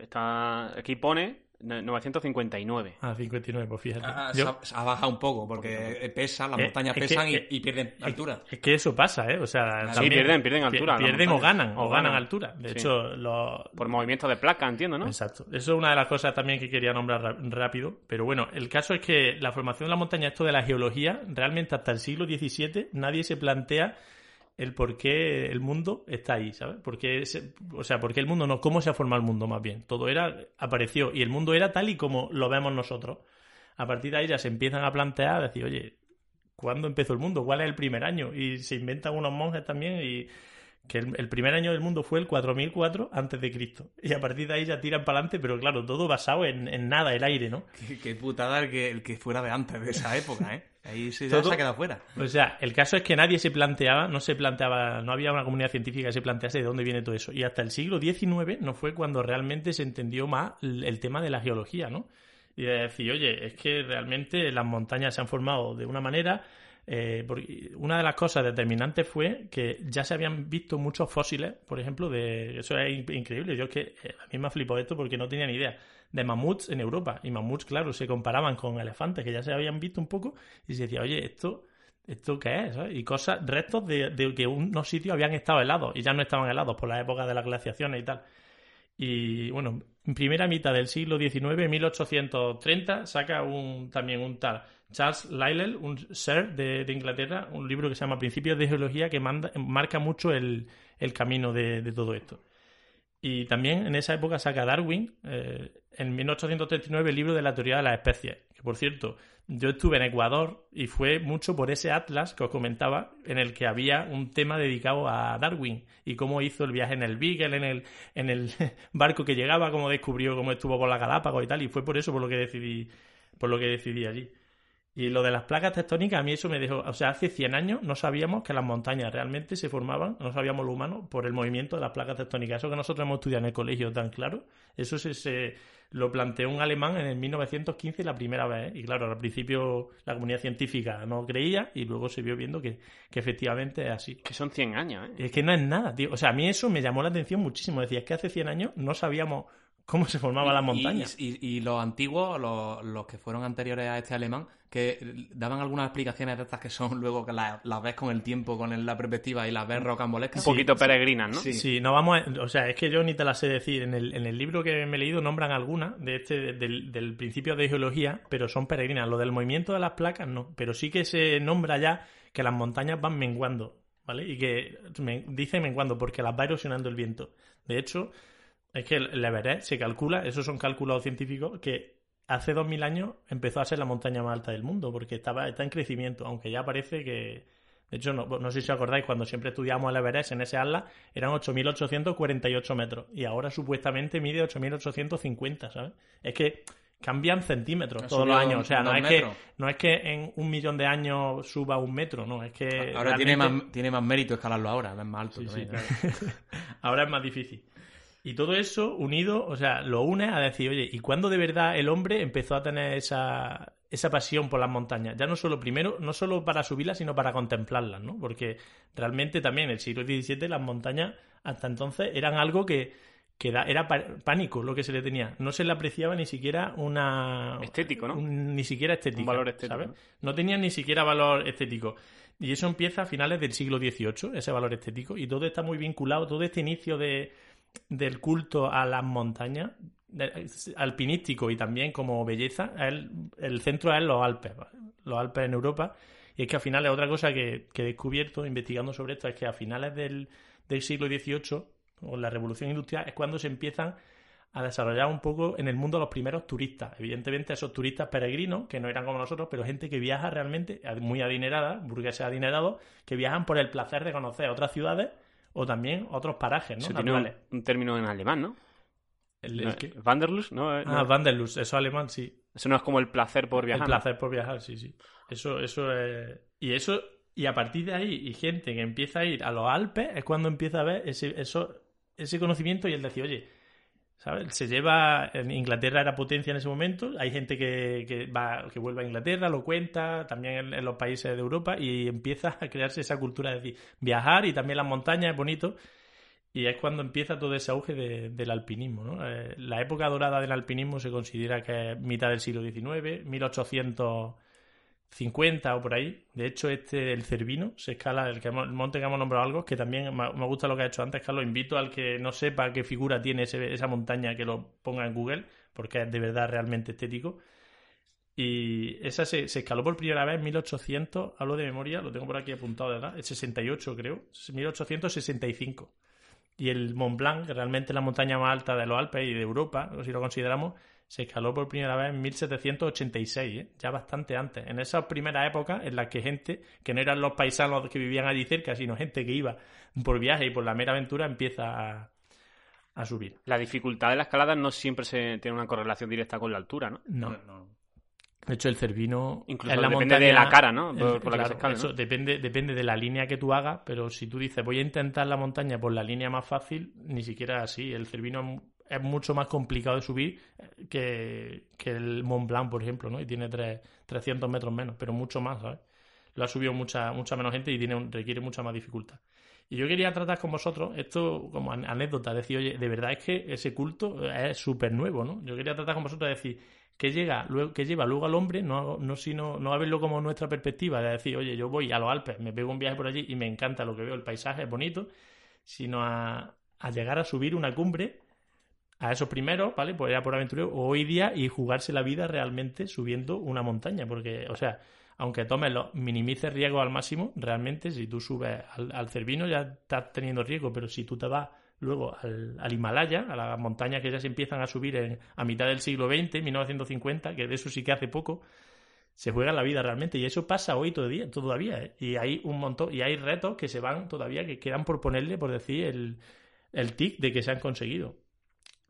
Speaker 1: Está... Aquí pone 959.
Speaker 3: Ah, 59, pues fíjate.
Speaker 2: Ah, se,
Speaker 3: Yo-
Speaker 2: ha, se ha bajado un poco porque pesa, las
Speaker 3: Eh,
Speaker 2: montañas
Speaker 3: que-
Speaker 2: pesan y- y, pierden altura.
Speaker 3: Es que eso pasa, ¿eh? O sea,
Speaker 2: Sí,
Speaker 3: también
Speaker 1: pierden- pierden
Speaker 3: pi-
Speaker 1: altura
Speaker 3: Pierden o ganan, o, ganan
Speaker 1: ganan.
Speaker 3: altura. De
Speaker 1: Sí.
Speaker 3: hecho, los,
Speaker 1: Por movimiento de placa, entiendo, ¿no?
Speaker 3: Exacto. Eso es una de las cosas también que quería nombrar ra- rápido. Pero bueno, el caso es que la formación de la montaña, esto de la geología, realmente hasta el siglo XVII nadie se plantea el por qué el mundo está ahí, ¿sabes? ¿Por qué se- o sea, por qué el mundo no, cómo se ha formado el mundo más bien. Todo era, apareció y el mundo era tal y como lo vemos nosotros. A partir de ahí ya se empiezan a plantear, decir, oye, ¿cuándo empezó el mundo? ¿Cuál es el primer año? Y se inventan unos monjes también y que el, el primer año del mundo fue el 4004 antes de Cristo. Y a partir de ahí ya tiran para adelante, pero claro, todo basado en, en nada, el aire, ¿no?
Speaker 2: Qué, qué putada el que, el que fuera de antes, de esa época, ¿eh? Ahí se, ya
Speaker 3: Todo-
Speaker 2: se ha quedado fuera.
Speaker 3: O sea, el caso es que nadie se planteaba, no se planteaba, no había una comunidad científica que se plantease de dónde viene todo eso. Y hasta el siglo XIX no fue cuando realmente se entendió más el, el tema de la geología, ¿no? Y de decir, oye, es que realmente las montañas se han formado de una manera. Eh, porque una de las cosas determinantes fue que ya se habían visto muchos fósiles, por ejemplo, de. Eso es in- increíble. Yo es que eh, a mí me flipó esto porque no tenía ni idea. De mamuts en Europa. Y mamuts, claro, se comparaban con elefantes que ya se habían visto un poco. Y se decía, oye, esto. ¿Esto qué es? ¿sabes? Y cosas, restos de, de que unos sitios habían estado helados y ya no estaban helados por la época de las glaciaciones y tal. Y bueno, en primera mitad del siglo XIX, 1830, saca un, también un tal Charles Lyell, un ser de, Inglaterra, un libro que se llama Principios de Geología que manda- marca mucho el, camino de, todo esto. Y también en esa época saca Darwin, eh, en 1839, el libro de la teoría de las especies. Que por cierto, yo estuve en Ecuador y fue mucho por ese atlas que os comentaba, en el que había un tema dedicado a Darwin y cómo hizo el viaje en el Beagle, en el, en el barco que llegaba, cómo descubrió cómo estuvo por la Galápagos y tal. Y fue por eso por lo que decidí, por lo que decidí allí. Y lo de las placas tectónicas, a mí eso me dejó. O sea, hace 100 años no sabíamos que las montañas realmente se formaban, no sabíamos lo humano, por el movimiento de las placas tectónicas. Eso que nosotros hemos estudiado en el colegio tan claro, eso se, se lo planteó un alemán en el 1915 la primera vez. ¿eh? Y claro, al principio la comunidad científica no creía y luego se vio viendo que, que efectivamente es así.
Speaker 1: Que son 100 años, ¿eh?
Speaker 3: Es que no es nada, tío. O sea, a mí eso me llamó la atención muchísimo. Decía, es que hace 100 años no sabíamos cómo se formaban las
Speaker 2: Y-
Speaker 3: montañas.
Speaker 2: Y, y- y los antiguos, los, los que fueron anteriores a este alemán, que daban algunas explicaciones de estas que son luego que las, las ves con el tiempo, con el- la perspectiva y las ves
Speaker 1: Un
Speaker 2: rocambolescas.
Speaker 1: poquito peregrinas, ¿no?
Speaker 2: Sí.
Speaker 3: Sí, no vamos a- o sea, es que yo ni te la sé decir. En el, en el libro que me he leído nombran algunas de este, del, del principio de geología, pero son peregrinas. Lo del movimiento de las placas no, pero sí que se nombra ya que las montañas van menguando, ¿vale? Y que me, dice menguando porque las va erosionando el viento. De hecho, es que el Everest se calcula, esos son cálculos científicos, que hace 2000 años empezó a ser la montaña más alta del mundo porque estaba, está en crecimiento, aunque ya parece que... De hecho, no, no sé si os acordáis, cuando siempre estudiamos el Everest en ese atlas, eran 8.848 metros y ahora supuestamente mide 8.850, ¿sabes? Es que cambian centímetros
Speaker 2: Ha
Speaker 3: todos los años, o sea, no es, que, no es que en un millón de años suba un metro, no, es que...
Speaker 2: Ahora tiene más, tiene más mérito escalarlo ahora, es más alto.
Speaker 3: Sí, sí,
Speaker 2: también.
Speaker 3: claro. Ahora es más difícil. Y todo eso unido, o sea, lo une a decir, oye, ¿y cuándo de verdad el hombre empezó a tener esa, esa pasión por las montañas? Ya no solo primero, no solo para subirlas, sino para contemplarlas, ¿no? Porque realmente también en el siglo XVII las montañas hasta entonces eran algo que, que da- era pánico lo que se le tenía. No se le apreciaba ni siquiera una...
Speaker 1: Estético, ¿no?
Speaker 3: un- ni siquiera estético.
Speaker 1: Un valor estético,
Speaker 3: ¿sabes?
Speaker 1: ¿no?
Speaker 3: No tenían ni siquiera valor estético. Y eso empieza a finales del siglo XVIII, ese valor estético, y todo está muy vinculado, todo este inicio de, del culto a las montañas, alpinístico y también como belleza, el, centro es los Alpes, los Alpes en Europa. Y es que a finales, otra cosa que, he descubierto investigando sobre esto, es que a finales del, del siglo XVIII, o la revolución industrial, es cuando se empiezan a desarrollar un poco en el mundo los primeros turistas. Evidentemente, esos turistas peregrinos, que no eran como nosotros, pero gente que viaja realmente, muy adinerada, burgueses adinerados, que viajan por el placer de conocer otras ciudades o también otros parajes, ¿no?
Speaker 1: Eso tiene un, término en alemán, ¿no?
Speaker 3: El-
Speaker 1: Wanderlust, ¿no?
Speaker 3: Ah. Wanderlust, eso alemán, sí.
Speaker 1: Eso no es como el placer por viajar.
Speaker 3: El placer por viajar, sí, sí. Eso, eso es... Y eso... Y a partir de ahí, y gente que empieza a ir a los Alpes, es cuando empieza a ver ese, eso, ese conocimiento y el decir, oye, Se lleva... En Inglaterra era potencia en ese momento, hay gente que, que va, que vuelve a Inglaterra, lo cuenta, también en, los países de Europa, y empieza a crearse esa cultura de viajar y también las montañas es bonito. Y es cuando empieza todo ese auge de- del alpinismo. ¿no? Eh, la época dorada del alpinismo se considera que es mitad del siglo XIX, 1850 o por ahí. De hecho, este, el Cervino, se escala, el, que el monte que hemos nombrado algo, que también me, gusta lo que ha hecho antes, Carlos. Invito al que no sepa qué figura tiene esa montaña que lo ponga en Google, porque es de verdad realmente estético. Y esa se, escaló por primera vez en 1800, hablo de memoria, lo tengo por aquí apuntado de edad, el 68 creo, 1865. Y el Mont Blanc, realmente es la montaña más alta de los Alpes y de Europa, si lo consideramos, se escaló por primera vez en 1786, ¿eh? ya bastante antes. En esas primeras épocas en las que gente, que no eran los paisanos que vivían allí cerca, sino gente que iba por viaje y por la mera aventura, empieza a, a subir.
Speaker 1: La dificultad de la escalada no siempre se tiene una correlación directa con la altura, ¿no?
Speaker 3: No. De hecho, el Cervino
Speaker 1: Incluso
Speaker 3: es la
Speaker 1: depende
Speaker 3: montaña-
Speaker 1: de la cara, ¿no? Por,
Speaker 3: el-
Speaker 1: por la que se escala,
Speaker 3: depende, depende de la línea que tú hagas, pero si tú dices voy a intentar la montaña por la línea más fácil, ni siquiera así. El Cervino es mu- es mucho más complicado de subir que, que el Mont Blanc, por ejemplo, ¿no? Y tiene tres- 300 metros menos, pero mucho más, ¿sabes? Lo ha subido mucha, mucha menos gente y tiene requiere mucha más dificultad. Y yo quería tratar con vosotros esto como an- anécdota, decir, oye, de verdad es que ese culto es súper nuevo, ¿no? Yo quería tratar con vosotros de decir, que llega luego, que lleva luego al hombre no no sino no a verlo como nuestra perspectiva de decir oye yo voy a los Alpes me pego un viaje por allí y me encanta lo que veo el paisaje es bonito sino a, a llegar a subir una cumbre a esos primeros vale pues era por aventurero hoy día y jugarse la vida realmente subiendo una montaña porque o sea aunque tomes los minimices riesgos al máximo realmente si tú subes al, al Cervino ya estás teniendo riesgo pero si tú te vas luego al, al Himalaya, a las montañas que ya se empiezan a subir en, a mitad del siglo XX, 1950, que de eso sí que hace poco, se juega la vida realmente. Y eso pasa hoy todavía, todavía ¿eh? Y hay un montón, y hay retos que se van todavía, que quedan por ponerle, por decir, el, el tic de que se han conseguido.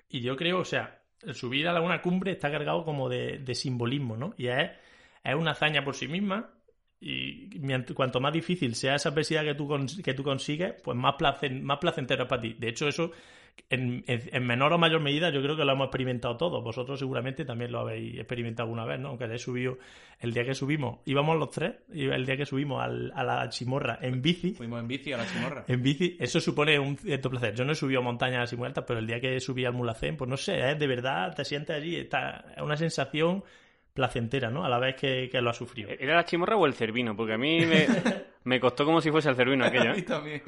Speaker 3: Y yo creo, o sea, el subir a una cumbre está cargado como de, de simbolismo, ¿no? Y es, es una hazaña por sí misma, y cuanto más difícil sea esa adversidad que tú, que tú consigues, pues más, placen- más placentero es para ti. De hecho, eso en, en- en menor o mayor medida yo creo que lo hemos experimentado todos. Vosotros seguramente también lo habéis experimentado alguna vez, ¿no? Aunque hayáis subido el día que subimos, íbamos los tres, el día que subimos al- a la chimorra en bici.
Speaker 2: Fuimos en bici a la chimorra.
Speaker 3: En bici, eso supone un cierto placer. Yo no he subido montañas así muy altas, pero el día que subí al Mulacén, pues no sé, ¿eh? de verdad te sientes allí, está, es una sensación placentera, ¿no? A la vez que, que lo has sufrido.
Speaker 1: ¿Era la chimorra o el cervino? Porque a mí me, me costó como si fuese el cervino aquello, ¿eh?
Speaker 2: también.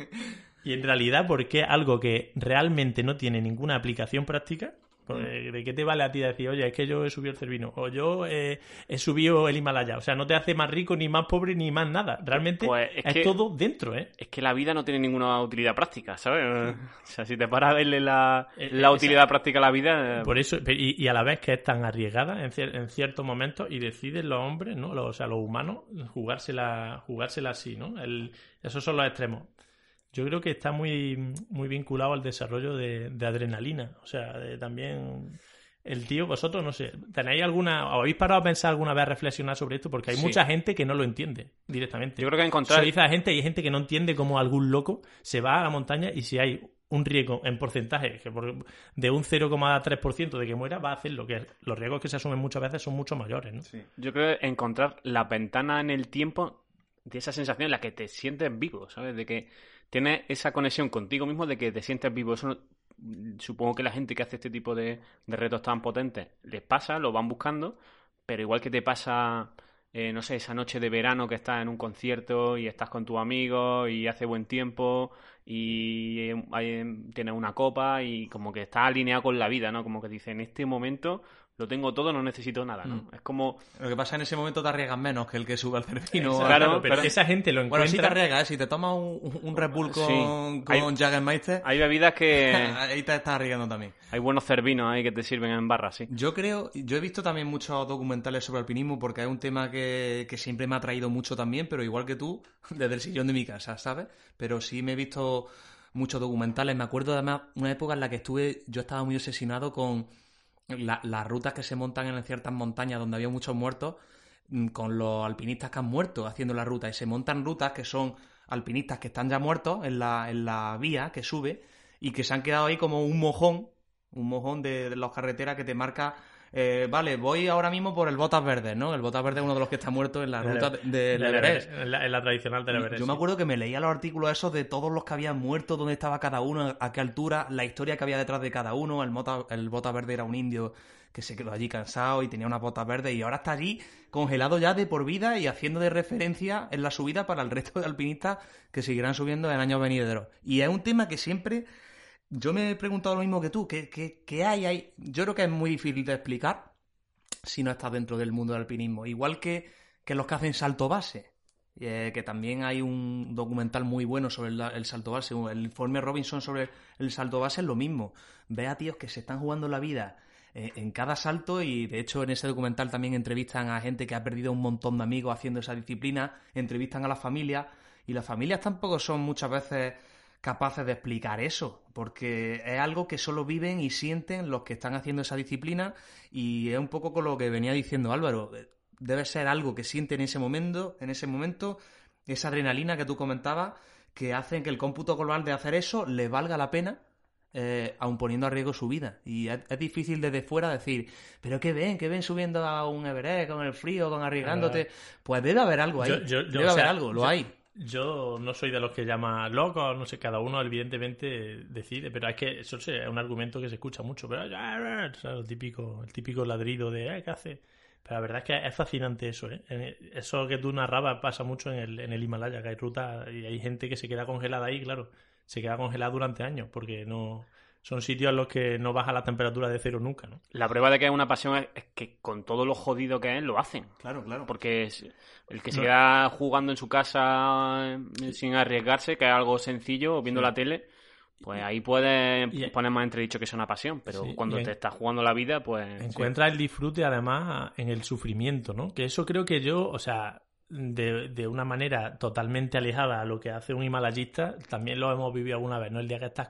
Speaker 3: Y en realidad, porque es algo que realmente no tiene ninguna aplicación práctica, ¿de qué te vale a ti decir, oye, es que yo he subido el Cervino, o yo eh, he subido el Himalaya? O sea, no te hace más rico, ni más pobre, ni más nada. Realmente
Speaker 1: Pues
Speaker 3: es,
Speaker 1: es que-
Speaker 3: todo dentro, ¿eh?
Speaker 1: Es que la vida no tiene ninguna utilidad práctica, ¿sabes? O sea, si te paras a verle la,
Speaker 3: Eh,
Speaker 1: la
Speaker 3: esa-
Speaker 1: utilidad práctica a la vida...
Speaker 3: Por eso, y a la vez que es tan arriesgada en, cier- en ciertos momentos y deciden los hombres, ¿no? Los- o sea, los humanos, jugársela, jugársela así, ¿no? El- esos son los extremos. Yo creo que está muy, muy vinculado al desarrollo de, de adrenalina. O sea, de también el tío, vosotros, no sé, ¿tenéis alguna, o habéis parado a pensar alguna vez a reflexionar sobre esto? Porque hay
Speaker 1: Sí.
Speaker 3: mucha gente que no lo entiende directamente.
Speaker 1: Yo creo que encontrar...
Speaker 3: Se dice a gente y hay gente que no entiende cómo algún loco se va a la montaña y si hay un riesgo en porcentaje que por- de un 0,3% de que muera, va a hacer lo que los riesgos que se asumen muchas veces son mucho mayores, ¿no?
Speaker 1: Yo creo que encontrar la ventana en el tiempo de esa sensación en la que te sientes vivo, ¿sabes? De que tienes esa conexión contigo mismo de que te sientes vivo. Eso no- supongo que la gente que hace este tipo de, de retos tan potentes les pasa, lo van buscando, pero igual que te pasa, eh, no sé, esa noche de verano que estás en un concierto y estás con tus amigos y hace buen tiempo y eh, tienes una copa y como que estás alineado con la vida, ¿no? Como que dices, en este momento lo tengo todo, no necesito nada, ¿no?
Speaker 2: Mm.
Speaker 1: Es como...
Speaker 2: Lo que pasa en ese momento te arriesgas menos que el que sube al cervino.
Speaker 1: Claro,
Speaker 3: pero
Speaker 1: pero-
Speaker 3: esa gente lo
Speaker 2: Bueno, sí te
Speaker 3: encuentra...
Speaker 2: arriesgas, ¿eh? Si te tomas un, un Red Bull con,
Speaker 1: Sí.
Speaker 2: con
Speaker 1: Hay-
Speaker 2: Jägermeister,
Speaker 1: Hay bebidas que...
Speaker 2: ahí te estás arriesgando también.
Speaker 1: hay buenos cervinos ahí que te sirven en barra, sí.
Speaker 2: Yo creo, yo he visto también muchos documentales sobre alpinismo porque es un tema que, que siempre me ha atraído mucho también, pero igual que tú, desde el sillón de mi casa, ¿sabes? Pero sí me he visto muchos documentales. Me acuerdo además una época en la que estuve, yo estaba muy obsesionado con la- las rutas que se montan en ciertas montañas donde había muchos muertos, mm, con los alpinistas que han muerto haciendo la ruta. Y se montan rutas que son alpinistas que están ya muertos en la, en la vía que sube y que se han quedado ahí como un mojón, un mojón de, de las carreteras que te marca. Eh, vale, voy ahora mismo por el Botas Verdes, ¿no? El Botas Verde es uno de los que está muerto en la ruta de, Everest.
Speaker 3: En la, en la tradicional del Everest.
Speaker 2: Yo me acuerdo que me leía los artículos esos de todos los que habían muerto, dónde estaba cada uno, a qué altura, la historia que había detrás de cada uno. El, mota, el bota verde era un indio que se quedó allí cansado y tenía una bota verde y ahora está allí congelado ya de por vida y haciendo de referencia en la subida para el resto de alpinistas que seguirán subiendo en años venideros. Y es un tema que siempre yo me he preguntado lo mismo que tú, ¿qué, qué, hay ahí? Yo creo que es muy difícil de explicar si no estás dentro del mundo del alpinismo. Igual que, que los que hacen salto base. eh, que también hay un documental muy bueno sobre el, el salto base. El informe Robinson sobre el salto base es lo mismo. Ve a tíos que se están jugando la vida eh, en cada salto y de hecho en ese documental también entrevistan a gente que ha perdido un montón de amigos haciendo esa disciplina, entrevistan a las familias y las familias tampoco son muchas veces capaces de explicar eso, porque es algo que solo viven y sienten los que están haciendo esa disciplina y es un poco con lo que venía diciendo Álvaro, debe ser algo que sienten en ese momento, en ese momento, esa adrenalina que tú comentabas, que hacen que el cómputo global de hacer eso le valga la pena eh, aun poniendo a riesgo su vida. Y es, es difícil desde fuera decir, pero qué ven, qué ven subiendo a un Everest con el frío, con arriesgándote. Pues debe haber algo ahí.
Speaker 3: Yo- yo- yo,
Speaker 2: debe haber
Speaker 3: sea,
Speaker 2: algo, lo hay.
Speaker 3: Yo no soy de los que llama locos, no sé, cada uno evidentemente decide, pero es que eso es un argumento que se escucha mucho, pero o sea, el típico, el típico ladrido de "Eh, ¿qué hace? Pero la verdad es que es fascinante eso, ¿eh? En- Eso que tú narrabas pasa mucho en el, en el Himalaya, que hay rutas y hay gente que se queda congelada ahí, claro, se queda congelada durante años, porque no son sitios en los que no baja la temperatura de cero nunca, ¿no?
Speaker 1: La prueba de que es una pasión es, es que con todo lo jodido que es, lo hacen.
Speaker 2: Claro, claro.
Speaker 1: Porque es- el que se
Speaker 3: No.
Speaker 1: queda jugando en su casa sin arriesgarse, que es algo sencillo, o viendo la tele, pues ahí puedes
Speaker 3: Y-
Speaker 1: poner más entredicho que sea una pasión. Pero
Speaker 3: Sí,
Speaker 1: cuando
Speaker 3: en-
Speaker 1: te estás jugando la vida, pues. sí.
Speaker 3: Encuentra el disfrute además en el sufrimiento, ¿no? Que eso creo que yo, o sea, de, de una manera totalmente alejada a lo que hace un himalayista, también lo hemos vivido alguna vez, ¿no? El día que estás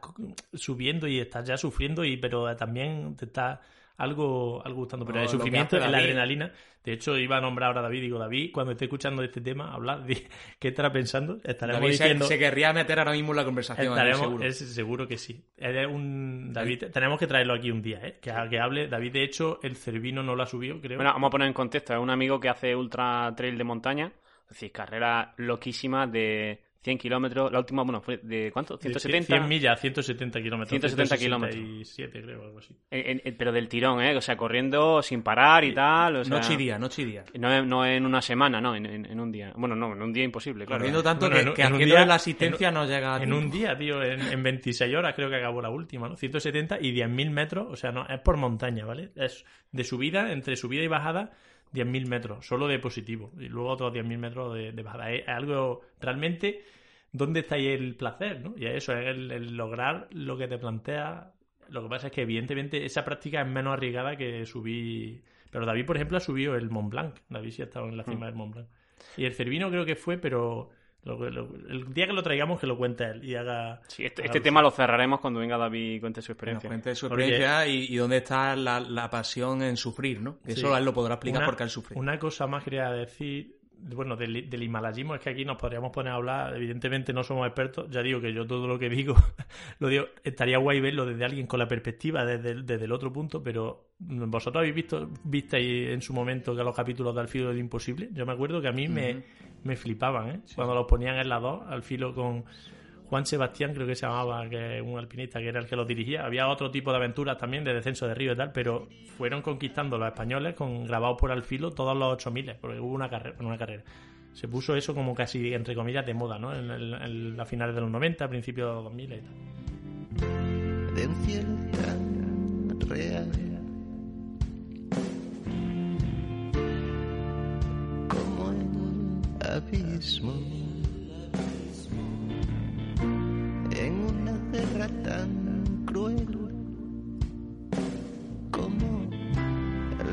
Speaker 3: subiendo y estás ya sufriendo, y pero también te está algo, algo gustando. Pero
Speaker 2: No,
Speaker 3: el sufrimiento, la adrenalina. De hecho, iba a nombrar ahora a David, digo, David, cuando esté escuchando este tema, hablar, di- ¿qué estará pensando? Estaremos
Speaker 2: David se,
Speaker 3: diciendo...
Speaker 2: se querría meter ahora mismo en la conversación.
Speaker 3: Estaremos,
Speaker 2: seguro.
Speaker 3: es seguro que sí. Un David, tenemos que traerlo aquí un día, ¿eh? Que, que hable. David, de hecho, el Cervino no lo ha subido, creo.
Speaker 1: Bueno, vamos a poner en contexto. Es un amigo que hace ultra trail de montaña. Es decir, carrera loquísima de 100 kilómetros. La última, bueno, fue de ¿cuánto?
Speaker 3: De
Speaker 1: 170.
Speaker 3: 100 millas, 170 kilómetros.
Speaker 1: 170 kilómetros.
Speaker 3: 167, creo, algo así.
Speaker 1: En- en- pero del tirón, ¿eh? O sea, corriendo sin parar y tal. O sea,
Speaker 2: Noche y día, noche y día.
Speaker 1: No, en- no en una semana, no, en, en- en un día. Bueno, no, en un día imposible, claro.
Speaker 2: Corriendo tanto
Speaker 3: Bueno,
Speaker 2: que, que
Speaker 3: día-
Speaker 2: la asistencia
Speaker 3: en
Speaker 2: no llega a
Speaker 3: En
Speaker 2: tiempo.
Speaker 3: un día, tío, en, en 26 horas creo que acabó la última, ¿no? 170 y 10.000 metros, o sea, no, es por montaña, ¿vale? Es de subida, entre subida y bajada, 10.000 metros, solo de positivo. Y luego otros 10.000 metros de, de bajada. Es, algo realmente, ¿dónde está ahí el placer, no? Y eso es el, el lograr lo que te plantea. Lo que pasa es que, evidentemente, esa práctica es menos arriesgada que subir. Pero David, por ejemplo, ha subido el Mont Blanc. David sí ha estado en la
Speaker 2: Mm.
Speaker 3: cima del Mont Blanc. Y el Cervino creo que fue, pero lo- lo- el día que lo traigamos que lo cuente él y haga...
Speaker 1: Sí, este,
Speaker 3: haga
Speaker 1: este tema lo cerraremos cuando venga David y cuente su
Speaker 2: nos
Speaker 1: experiencia.
Speaker 2: cuente su
Speaker 3: Porque-
Speaker 2: experiencia y, y dónde está la, la pasión en sufrir, ¿no?
Speaker 3: Sí.
Speaker 2: solo él lo podrá explicar
Speaker 3: Una-
Speaker 2: porque él sufre.
Speaker 3: Una cosa más quería decir, bueno, del, del himalayismo es que aquí nos podríamos poner a hablar, evidentemente no somos expertos, ya digo que yo todo lo que digo, lo digo, estaría guay verlo desde alguien con la perspectiva, desde, el- desde el otro punto, pero vosotros habéis visto, visteis en su momento que los capítulos de Al filo del imposible, yo me acuerdo que a mí me, me flipaban, ¿eh? Cuando los ponían en las dos, al filo con... Juan Sebastián, creo que se llamaba, que un alpinista que era el que los dirigía. Había otro tipo de aventuras también, de descenso de río y tal, pero fueron conquistando los españoles con grabados por al filo todos los 8000, porque hubo una carrera, una carrera. Se puso eso como casi, entre comillas, de moda, ¿no? En, el- en la finales de los 90, principios de los 2000 y tal.
Speaker 5: un real como el abismo guerra tan cruel como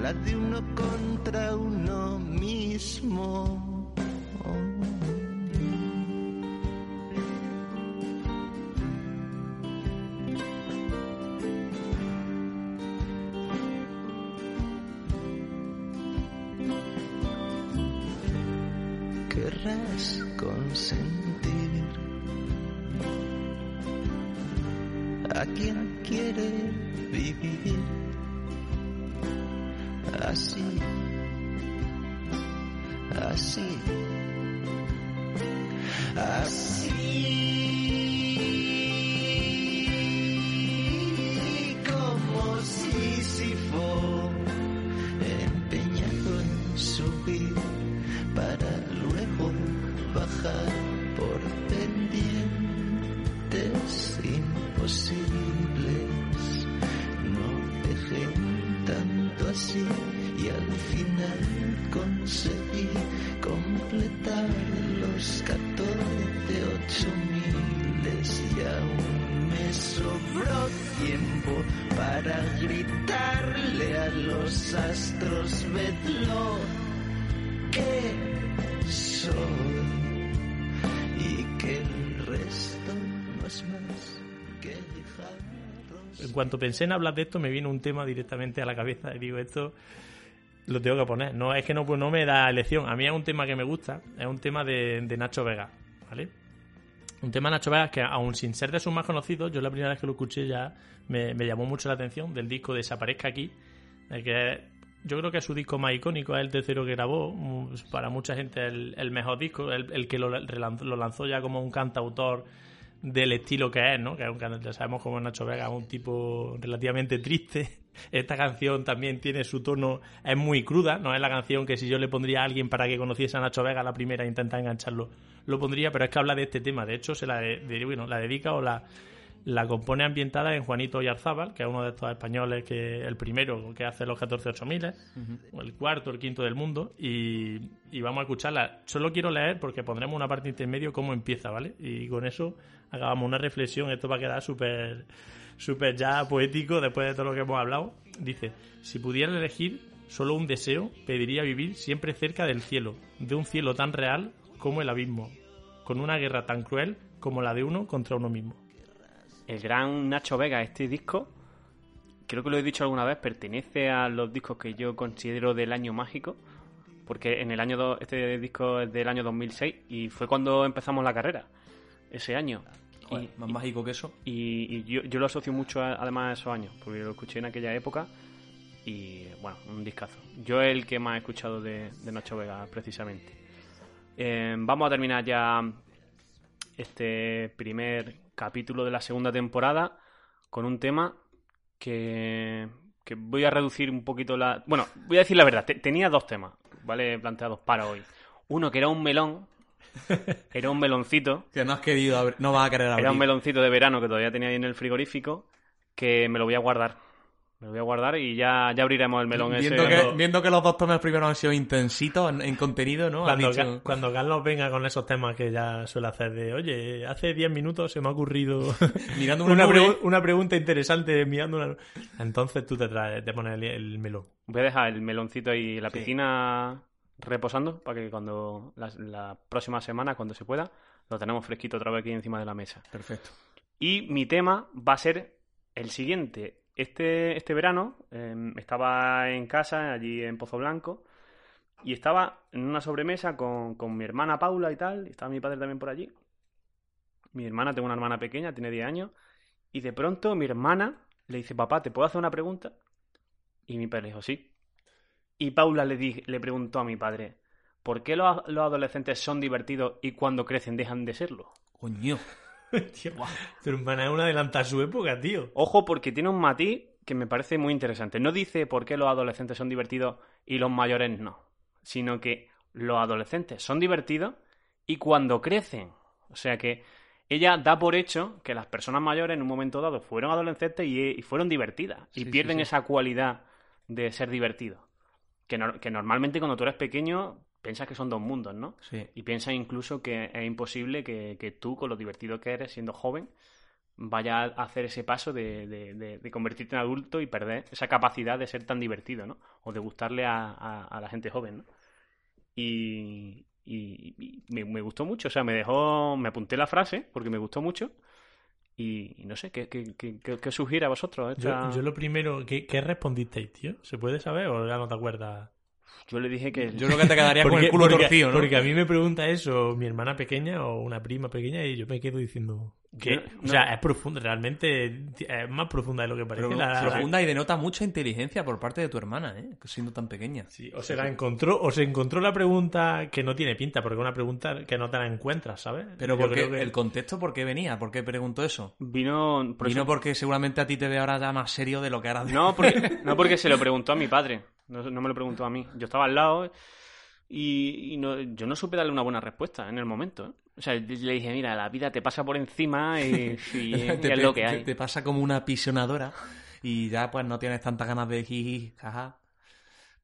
Speaker 5: la de uno contra uno mismo.
Speaker 3: Cuanto pensé en hablar de esto, me vino un tema directamente a la cabeza y digo, esto lo tengo que poner. No es que no, pues no me da elección. A mí es un tema que me gusta, es un tema de, Nacho Vega, ¿vale? Un tema de Nacho Vega que, aún sin ser de sus más conocidos, yo la primera vez que lo escuché ya me, llamó mucho la atención del disco Desaparezca aquí, que yo creo que es su disco más icónico, es el tercero que grabó, mm, para mucha gente el, el mejor disco, el, que lo, lo lanzó ya como un cantautor del estilo que es, ¿no? Que es un sabemos como Nacho Vega, es un tipo relativamente triste. Esta canción también tiene su tono, es muy cruda, no es la canción que si yo le pondría a alguien para que conociese a Nacho Vega la primera e intentar engancharlo, lo pondría, pero es que habla de este tema. De hecho, se la, de- bueno, la dedica o la, la compone ambientada en Juanito Yarzábal, que es uno de estos españoles que el primero que hace los 14 8000, o el cuarto, el quinto del mundo, y, y vamos a escucharla. Solo quiero leer porque pondremos una parte intermedio cómo empieza, ¿vale? Y con eso hagamos una reflexión, esto va a quedar súper súper ya poético después de todo lo que hemos hablado. Dice, si pudiera elegir solo un deseo, pediría vivir siempre cerca del cielo, de un cielo tan real como el abismo, con una guerra tan cruel como la de uno contra uno mismo.
Speaker 1: El gran Nacho Vega, este disco, creo que lo he dicho alguna vez, pertenece a los discos que yo considero del año mágico, porque en el año do- este disco es del año 2006 y fue cuando empezamos la carrera, ese año.
Speaker 2: Joder,
Speaker 1: Y-
Speaker 2: más mágico que eso.
Speaker 1: Y, y yo, yo lo asocio mucho a- además a esos años, porque lo escuché en aquella época y bueno, un discazo. Yo el que más he escuchado de, de Nacho Vega, precisamente. Eh, vamos a terminar ya este primer capítulo de la segunda temporada con un tema que, que voy a reducir un poquito la... Bueno, voy a decir la verdad, te- tenía dos temas, ¿vale? Planteados para hoy. Uno que era un melón, era un meloncito.
Speaker 2: Que no has querido abrir, no vas a querer abrir.
Speaker 1: Era un meloncito de verano que todavía tenía ahí en el frigorífico que me lo voy a guardar. Me lo voy a guardar y ya, ya abriremos el melón
Speaker 2: viendo,
Speaker 1: ese.
Speaker 2: que, viendo que los dos tomes primeros han sido intensitos en, en contenido, ¿no?
Speaker 3: Cuando,
Speaker 2: dicho-
Speaker 3: Ga- cuando Carlos venga con esos temas que ya suele hacer de, oye, hace 10 minutos se me ha ocurrido
Speaker 2: Mirando una
Speaker 3: una, pregunta interesante mirando una... Entonces tú te traes, te pones el, el melón.
Speaker 1: Voy a dejar el meloncito ahí en la piscina reposando para que cuando la, la próxima semana, cuando se pueda, lo tenemos fresquito otra vez aquí encima de la mesa.
Speaker 2: Perfecto.
Speaker 1: Y mi tema va a ser el siguiente. Este, este verano eh, estaba en casa, allí en Pozo Blanco, y estaba en una sobremesa con, con mi hermana Paula y tal, y estaba mi padre también por allí. Mi hermana, tengo una hermana pequeña, tiene 10 años, y de pronto mi hermana le dice, papá, ¿te puedo hacer una pregunta? Y mi padre le dijo, sí. Y Paula le, di- le preguntó a mi padre, ¿por qué los, los adolescentes son divertidos y cuando crecen dejan de serlo?
Speaker 2: Coño.
Speaker 3: Tío, tu hermana es una adelantada a su época, tío.
Speaker 1: Ojo, porque tiene un matiz que me parece muy interesante. No dice por qué los adolescentes son divertidos y los mayores no, sino que los adolescentes son divertidos y cuando crecen. O sea que ella da por hecho que las personas mayores en un momento dado fueron adolescentes y, fueron divertidas y
Speaker 2: Sí,
Speaker 1: pierden
Speaker 2: sí.
Speaker 1: esa cualidad de ser divertidos. Que, no- que normalmente cuando tú eres pequeño piensas que son dos mundos, ¿no?
Speaker 2: Sí.
Speaker 1: Y piensas incluso que es imposible que, que tú, con lo divertido que eres siendo joven, vayas a hacer ese paso de, de- de- de convertirte en adulto y perder esa capacidad de ser tan divertido, ¿no? O de gustarle a, a- a la gente joven, ¿no? Y, y- y me, me gustó mucho, o sea, me dejó, me apunté la frase porque me gustó mucho y, y no sé, ¿qué, qué, qué, qué- sugiere a vosotros? esta-
Speaker 3: Yo, yo lo primero, ¿qué, qué respondisteis, tío? ¿Se puede saber o ya no te acuerdas?
Speaker 1: Yo le dije que...
Speaker 2: Yo creo que te quedaría con el culo
Speaker 3: porque-
Speaker 2: torcido, ¿no?
Speaker 3: Porque a mí me pregunta eso mi hermana pequeña o una prima pequeña y yo me quedo diciendo... ¿Qué?
Speaker 1: Yo-
Speaker 3: O sea, es profunda, realmente es más profunda de lo que parece.
Speaker 2: Pero
Speaker 3: la-
Speaker 2: profunda y denota mucha inteligencia por parte de tu hermana, ¿eh? Siendo tan pequeña.
Speaker 3: Sí, o se la encontró, o se encontró la pregunta que no tiene pinta, porque es una pregunta que no te la encuentras, ¿sabes?
Speaker 2: Pero
Speaker 3: Yo
Speaker 2: porque
Speaker 3: creo que-
Speaker 2: el contexto, ¿por qué venía? ¿Por qué preguntó eso?
Speaker 1: Vino... por
Speaker 2: Vino
Speaker 1: eso-
Speaker 2: porque seguramente a ti te ve ahora ya más serio de lo que eras.
Speaker 1: No, porque, no porque se lo preguntó a mi padre. No, no me lo preguntó a mí. Yo estaba al lado y, y no- yo no supe darle una buena respuesta en el momento. ¿eh? O sea, le dije, mira, la vida te pasa por encima y,
Speaker 2: te,
Speaker 1: es lo que
Speaker 2: te-
Speaker 1: hay.
Speaker 2: te pasa como una pisionadora y ya pues no tienes tantas ganas de jiji, jaja.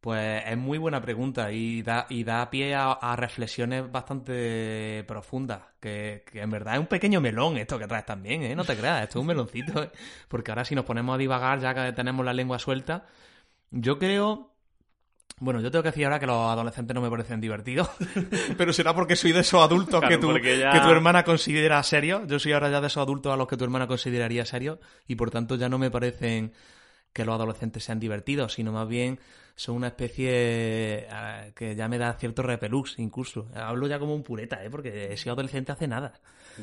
Speaker 2: Pues es muy buena pregunta y da, y da pie a, a reflexiones bastante profundas. Que, que en verdad es un pequeño melón esto que traes también, ¿eh? No te creas, esto es un meloncito. ¿eh? Porque ahora si nos ponemos a divagar ya que tenemos la lengua suelta, Yo creo. Bueno, yo tengo que decir ahora que los adolescentes no me parecen divertidos, pero será porque soy de esos adultos
Speaker 1: Claro,
Speaker 2: que, tu,
Speaker 1: ya-
Speaker 2: que tu hermana considera serios. Yo soy ahora ya de esos adultos a los que tu hermana consideraría serios y por tanto ya no me parecen que los adolescentes sean divertidos, sino más bien son una especie eh, que ya me da cierto repelús incluso. Hablo ya como un pureta, ¿eh? porque he sido adolescente hace nada.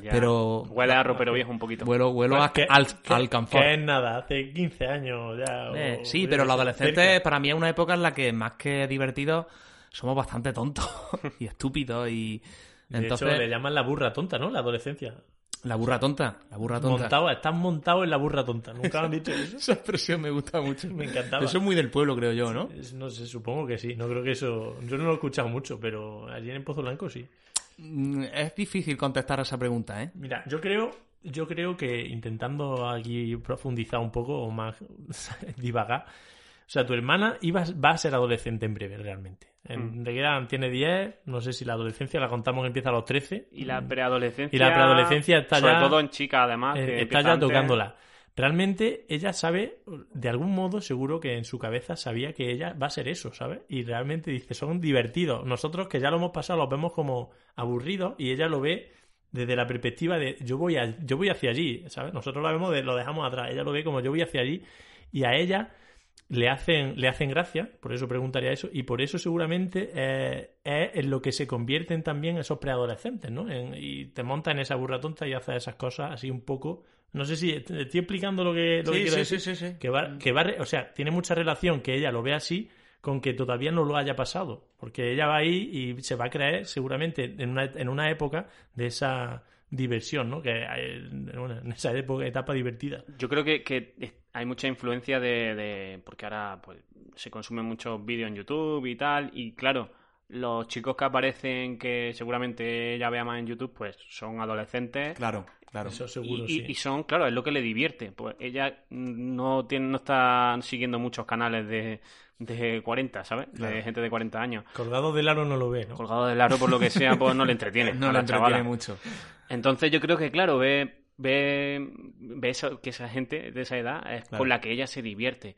Speaker 1: Ya.
Speaker 2: Pero
Speaker 1: Huele a ropero viejo un poquito.
Speaker 2: vuelo, vuelo a-
Speaker 3: Que-
Speaker 2: al,
Speaker 3: que-
Speaker 2: al confort.
Speaker 3: Que es nada, hace 15 años ya. o-
Speaker 2: Eh, sí, pero los
Speaker 3: cerca.
Speaker 2: adolescentes para mí es una época en la que más que divertidos somos bastante tontos y estúpidos y
Speaker 3: De
Speaker 2: entonces
Speaker 3: hecho, le llaman la burra tonta, ¿no? La adolescencia.
Speaker 2: La burra tonta, la burra tonta.
Speaker 3: Montado, estás montado en la burra tonta. ¿Nunca han dicho eso?
Speaker 2: Esa expresión me gusta mucho.
Speaker 3: Me encantaba.
Speaker 2: Eso es muy del pueblo, creo yo, ¿no?
Speaker 3: Es- No sé, supongo que sí. No creo que eso. Yo no lo he escuchado mucho, pero allí en Pozo Blanco sí.
Speaker 2: Mm, Es difícil contestar a esa pregunta, ¿eh?
Speaker 3: Mira, yo creo, yo creo que intentando aquí profundizar un poco o más divagar. O sea, tu hermana iba, va a ser adolescente en breve, realmente. En, Le quedan, tiene 10, no sé si la adolescencia la contamos que empieza a los 13.
Speaker 1: Y la preadolescencia.
Speaker 3: Y la preadolescencia está
Speaker 1: sobre
Speaker 3: ya-
Speaker 1: todo en chicas, además.
Speaker 3: Eh,
Speaker 1: que
Speaker 3: está ya
Speaker 1: antes.
Speaker 3: tocándola. Realmente ella sabe, de algún modo seguro que en su cabeza sabía que ella va a ser eso, ¿sabes? Y realmente dice, son divertidos. Nosotros que ya lo hemos pasado los vemos como aburridos y ella lo ve desde la perspectiva de yo voy, a, yo voy hacia allí, ¿sabes? Nosotros lo vemos de lo dejamos atrás, ella lo ve como yo voy hacia allí y a ella le hacen, le hacen gracia, por eso preguntaría eso, y por eso seguramente eh, es en lo que se convierten también esos preadolescentes, ¿no? En- y te montas en esa burra tonta y haces esas cosas así un poco. No sé si te estoy explicando lo que, lo que
Speaker 2: Sí,
Speaker 3: quiero
Speaker 2: sí,
Speaker 3: decir.
Speaker 2: sí, sí, sí.
Speaker 3: Que va, que va, re- o sea, tiene mucha relación que ella lo ve así con que todavía no lo haya pasado. Porque ella va ahí y se va a creer seguramente en una, en una época de esa diversión, ¿no? Que hay- bueno, en esa época, etapa divertida.
Speaker 1: Yo creo que, que hay mucha influencia de, de- Porque ahora pues, se consumen muchos vídeos en YouTube y tal. Y claro, los chicos que aparecen, que seguramente ella vea más en YouTube, pues son adolescentes.
Speaker 2: Claro, claro.
Speaker 3: Eso seguro,
Speaker 1: y,
Speaker 3: sí.
Speaker 1: y son, claro, es lo que le divierte. Pues ella no tiene, no está siguiendo muchos canales de, de 40, ¿sabes? De gente de 40 años.
Speaker 3: Colgado del aro no lo ve, ¿no?
Speaker 1: Colgado del aro por lo que sea, pues no le entretiene.
Speaker 2: No le
Speaker 1: chavala.
Speaker 2: entretiene mucho.
Speaker 1: Entonces yo creo que, claro, ve, ve, ve eso- que esa gente de esa edad es
Speaker 2: Claro.
Speaker 1: con la que ella se divierte.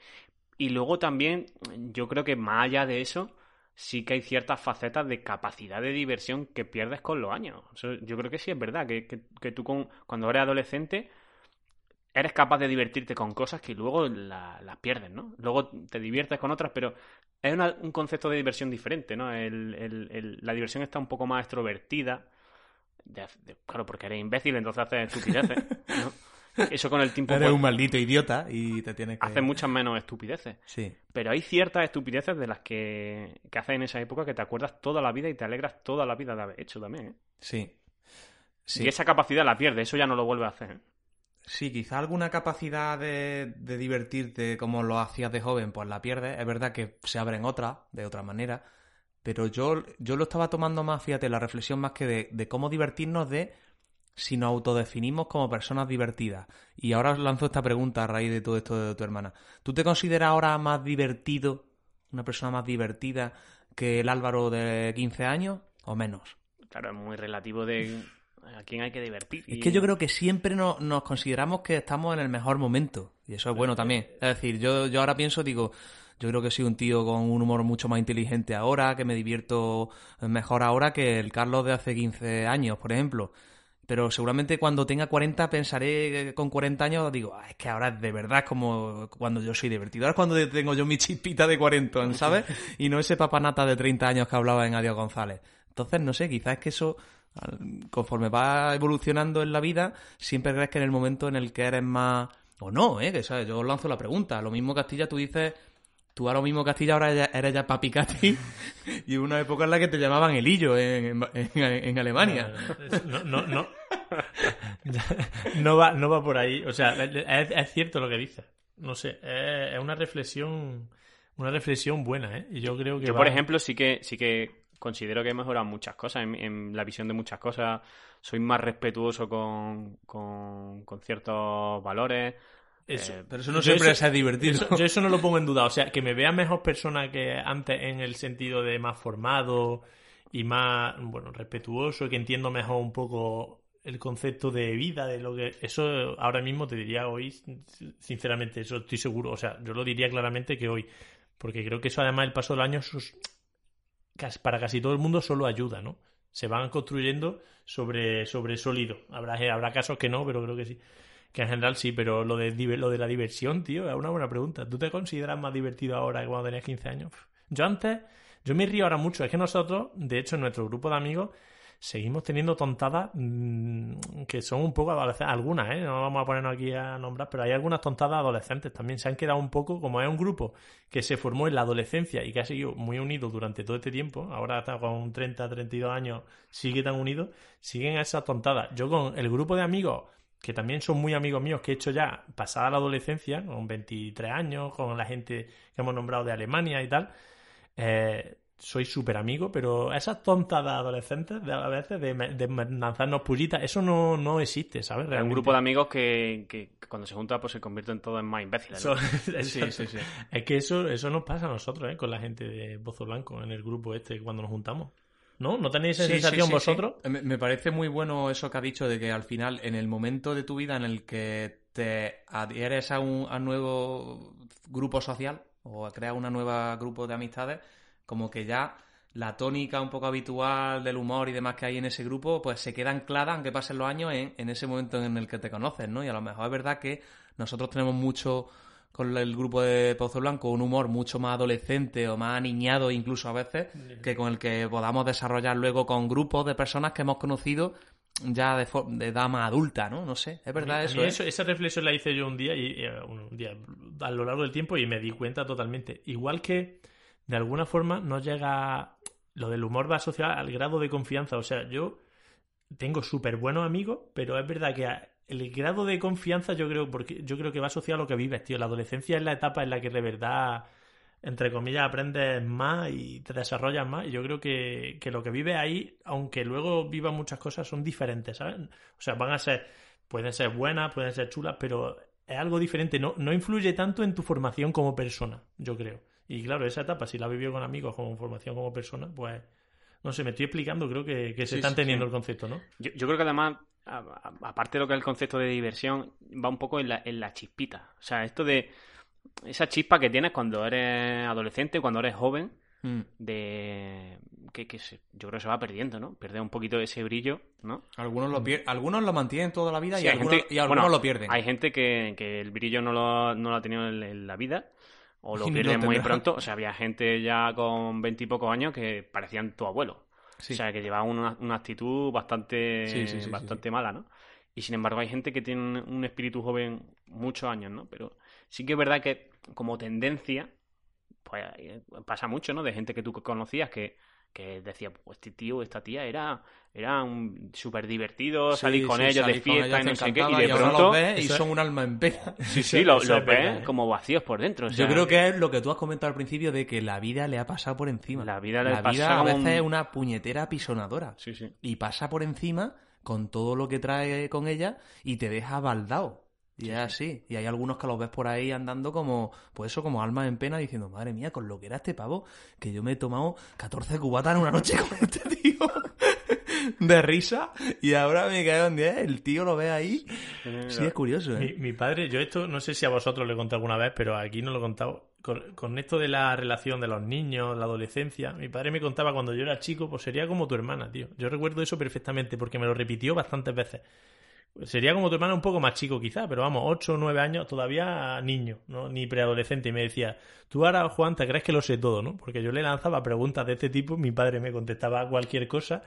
Speaker 1: Y luego también, yo creo que más allá de eso, sí que hay ciertas facetas de capacidad de diversión que pierdes con los años. Yo creo que sí es verdad, que, que, que tú con, cuando eres adolescente eres capaz de divertirte con cosas que luego la- las pierdes, ¿no? Luego te diviertes con otras, pero es una- un concepto de diversión diferente, ¿no? El- el- el- la diversión está un poco más extrovertida. De- de- claro, porque eres imbécil, entonces haces estupideces. ¿no? Eso con el tiempo
Speaker 2: Eres
Speaker 1: pues,
Speaker 2: un maldito idiota y te tienes que...
Speaker 1: hace muchas menos estupideces.
Speaker 2: Sí.
Speaker 1: Pero hay ciertas estupideces de las que, que haces en esa época que te acuerdas toda la vida y te alegras toda la vida de haber hecho también. ¿eh?
Speaker 2: Sí. Sí.
Speaker 1: Y esa capacidad la pierdes, eso ya no lo vuelve a hacer.
Speaker 2: Sí, quizá alguna capacidad de, de divertirte como lo hacías de joven, pues la pierdes. Es verdad que se abren otras, de otra manera. Pero yo, yo lo estaba tomando más, fíjate, la reflexión más que de, de cómo divertirnos de si nos autodefinimos como personas divertidas. Y ahora os lanzo esta pregunta a raíz de todo esto de tu hermana. ¿Tú te consideras ahora más divertido, una persona más divertida que el Álvaro de 15 años o menos?
Speaker 1: Claro, es muy relativo de a quién hay que divertir.
Speaker 2: Es que yo creo que siempre no- nos consideramos que estamos en el mejor momento. Y eso es bueno también. Es decir, yo, yo ahora pienso, digo, yo creo que soy un tío con un humor mucho más inteligente ahora, que me divierto mejor ahora que el Carlos de hace 15 años, por ejemplo. Pero seguramente cuando tenga 40 pensaré con 40 años, digo, "Ah, es que ahora es de verdad es como cuando yo soy divertido. Ahora es cuando tengo yo mi chispita de 40, ¿sabes? Y no ese papanata de 30 años que hablaba en Adiós González. Entonces, no sé, quizás es que eso, conforme va evolucionando en la vida, siempre crees que en el momento en el que eres más... O no, ¿eh? Que, ¿sabes? Yo os lanzo la pregunta. Lo mismo Castilla, tú dices... Tú ahora mismo Castilla, ahora ya- eres ya Papi Cati y hubo una época en la que te llamaban Elillo en, en, en Alemania.
Speaker 3: No, no, no. No va, no va por ahí. O sea, es, es cierto lo que dices. No sé, es, es una reflexión, una reflexión buena, ¿eh? Y yo creo que
Speaker 1: Yo,
Speaker 3: va-
Speaker 1: por ejemplo, sí que, sí que considero que he mejorado muchas cosas en, en la visión de muchas cosas. Soy más respetuoso con, con, con ciertos valores.
Speaker 3: Eso.
Speaker 1: Eh,
Speaker 2: Pero eso no siempre
Speaker 3: eso-
Speaker 2: es divertido.
Speaker 3: Eso- yo eso no lo pongo en duda. O sea, que me vea mejor persona que antes en el sentido de más formado y más, bueno, respetuoso, que entiendo mejor un poco el concepto de vida, de lo que... Eso ahora mismo te diría hoy, sinceramente, eso estoy seguro. O sea, yo lo diría claramente que hoy. Porque creo que eso además el paso del año sus- para casi todo el mundo solo ayuda, ¿no? Se van construyendo sobre, sobre sólido. Habrá, habrá casos que no, pero creo que sí. Que en general sí, pero lo de, lo de la diversión, tío, es una buena pregunta. ¿Tú te consideras más divertido ahora que cuando tenías 15 años? Yo antes, yo me río ahora mucho. Es que nosotros, de hecho, en nuestro grupo de amigos, seguimos teniendo tontadas mm, que son un poco adolescentes. Algunas, ¿eh? No vamos a ponernos aquí a nombrar, pero hay algunas tontadas adolescentes también. Se han quedado un poco, como es un grupo que se formó en la adolescencia y que ha seguido muy unido durante todo este tiempo, ahora está con 30, 32 años, sigue tan unido, siguen esas tontadas. Yo con el grupo de amigos, que también son muy amigos míos, que he hecho ya pasada la adolescencia, con 23 años, con la gente que hemos nombrado de Alemania y tal, eh, soy súper amigo, pero esas tontadas adolescentes de a veces de, de lanzarnos pullitas, eso no, no existe, ¿sabes?
Speaker 1: Hay un
Speaker 3: Realmente.
Speaker 1: grupo de amigos que, que cuando se juntan pues se convierten todos en más imbéciles.
Speaker 2: Sí, sí, sí.
Speaker 3: Es que eso, eso nos pasa a nosotros, ¿eh? Con la gente de Pozo Blanco, en el grupo este, cuando nos juntamos. ¿No? ¿No tenéis esa
Speaker 2: Sí,
Speaker 3: sensación
Speaker 2: sí,
Speaker 3: vosotros?
Speaker 2: sí. Me, me parece muy bueno eso que ha dicho de que al final, en el momento de tu vida en el que te adhieres a un, a nuevo grupo social o creas una nueva grupo de amistades, como que ya la tónica un poco habitual del humor y demás que hay en ese grupo, pues se queda anclada, aunque pasen los años, en, en ese momento en el que te conoces, ¿no? Y a lo mejor es verdad que nosotros tenemos mucho con el grupo de Pozo Blanco un humor mucho más adolescente o más aniñado incluso a veces que con el que podamos desarrollar luego con grupos de personas que hemos conocido ya de, de edad más adulta, ¿no? No sé, es verdad
Speaker 3: A mí
Speaker 2: eso, ¿eh?
Speaker 3: eso- Esa reflexión la hice yo un día, y, eh, un día a lo largo del tiempo y me di cuenta totalmente. Igual que de alguna forma no llega. Lo del humor va asociado al grado de confianza. O sea, yo tengo súper buenos amigos, pero es verdad que el grado de confianza yo creo, porque yo creo que va asociado a lo que vives, tío. La adolescencia es la etapa en la que de verdad, entre comillas, aprendes más y te desarrollas más. Y yo creo que, que lo que vives ahí, aunque luego vivas muchas cosas, son diferentes, ¿sabes? O sea, van a ser, pueden ser buenas, pueden ser chulas, pero es algo diferente. No, no influye tanto en tu formación como persona, yo creo. Y claro, esa etapa, si la vivido con amigos, con formación como persona, pues no sé, me estoy explicando, creo que, que se
Speaker 2: Sí,
Speaker 3: está
Speaker 2: sí,
Speaker 3: entendiendo
Speaker 1: sí.
Speaker 3: el concepto, ¿no?
Speaker 1: Yo, yo creo que además, aparte de lo que es el concepto de diversión, va un poco en la, en la chispita. O sea, esto de esa chispa que tienes cuando eres adolescente, cuando eres joven,
Speaker 2: Mm.
Speaker 1: de que, que se- yo creo que se va perdiendo, ¿no? Perder un poquito ese brillo, ¿no?
Speaker 2: Algunos lo pier- algunos lo mantienen toda la vida
Speaker 1: Sí,
Speaker 2: y, algunos,
Speaker 1: gente-
Speaker 2: y algunos
Speaker 1: bueno,
Speaker 2: lo pierden.
Speaker 1: Hay gente que, que el brillo no lo, no lo ha tenido en, en la vida o lo
Speaker 2: no
Speaker 1: pierde muy pronto. O sea, había gente ya con veintipocos años que parecían tu abuelo.
Speaker 2: Sí.
Speaker 1: O sea, que llevaban una, una actitud bastante,
Speaker 2: Sí, sí,
Speaker 1: bastante mala, ¿no? Y sin embargo hay gente que tiene un espíritu joven muchos años, ¿no? Pero sí que es verdad que como tendencia, pues eh, pasa mucho, ¿no? De gente que tú conocías que, que decía, pues este tío, esta tía era, era un súper divertido,
Speaker 2: Sí,
Speaker 1: salir con
Speaker 2: sí,
Speaker 1: ellos de fiesta
Speaker 2: ellos
Speaker 1: y no sé qué, y de
Speaker 2: ahora
Speaker 1: pronto...
Speaker 2: los ves y
Speaker 3: es-
Speaker 2: son un alma en pena.
Speaker 1: Sí, sí, lo,
Speaker 3: Eso
Speaker 1: lo ves
Speaker 3: ¿eh?
Speaker 1: como vacíos por dentro. o
Speaker 2: Yo creo que es lo que tú has comentado al principio de que la vida le ha pasado por encima.
Speaker 1: La vida le
Speaker 2: la vida a veces
Speaker 1: un-
Speaker 2: es una puñetera pisonadora.
Speaker 1: Sí, sí.
Speaker 2: Y pasa por encima con todo lo que trae con ella y te deja baldado. Y es así. Y hay algunos que los ves por ahí andando como, pues eso, como almas en pena diciendo, madre mía, con lo que era este pavo, que yo me he tomado 14 cubatas en una noche con este tío de risa y ahora me cae en 10. El tío lo ve ahí. Sí, es curioso,
Speaker 3: Mi,
Speaker 2: ¿eh?
Speaker 3: mi padre, yo esto no sé si a vosotros lo he contado alguna vez, pero aquí no lo he contado. Con, con esto de la relación de los niños, la adolescencia, mi padre me contaba cuando yo era chico, pues sería como tu hermana, tío. Yo recuerdo eso perfectamente porque me lo repitió bastantes veces. Sería como tu hermana un poco más chico quizá, pero vamos, 8 o 9 años, todavía niño, ¿no? Ni preadolescente. Y me decía, tú ahora, Juan, te crees que lo sé todo, ¿no? Porque yo le lanzaba preguntas de este tipo, mi padre me contestaba cualquier cosa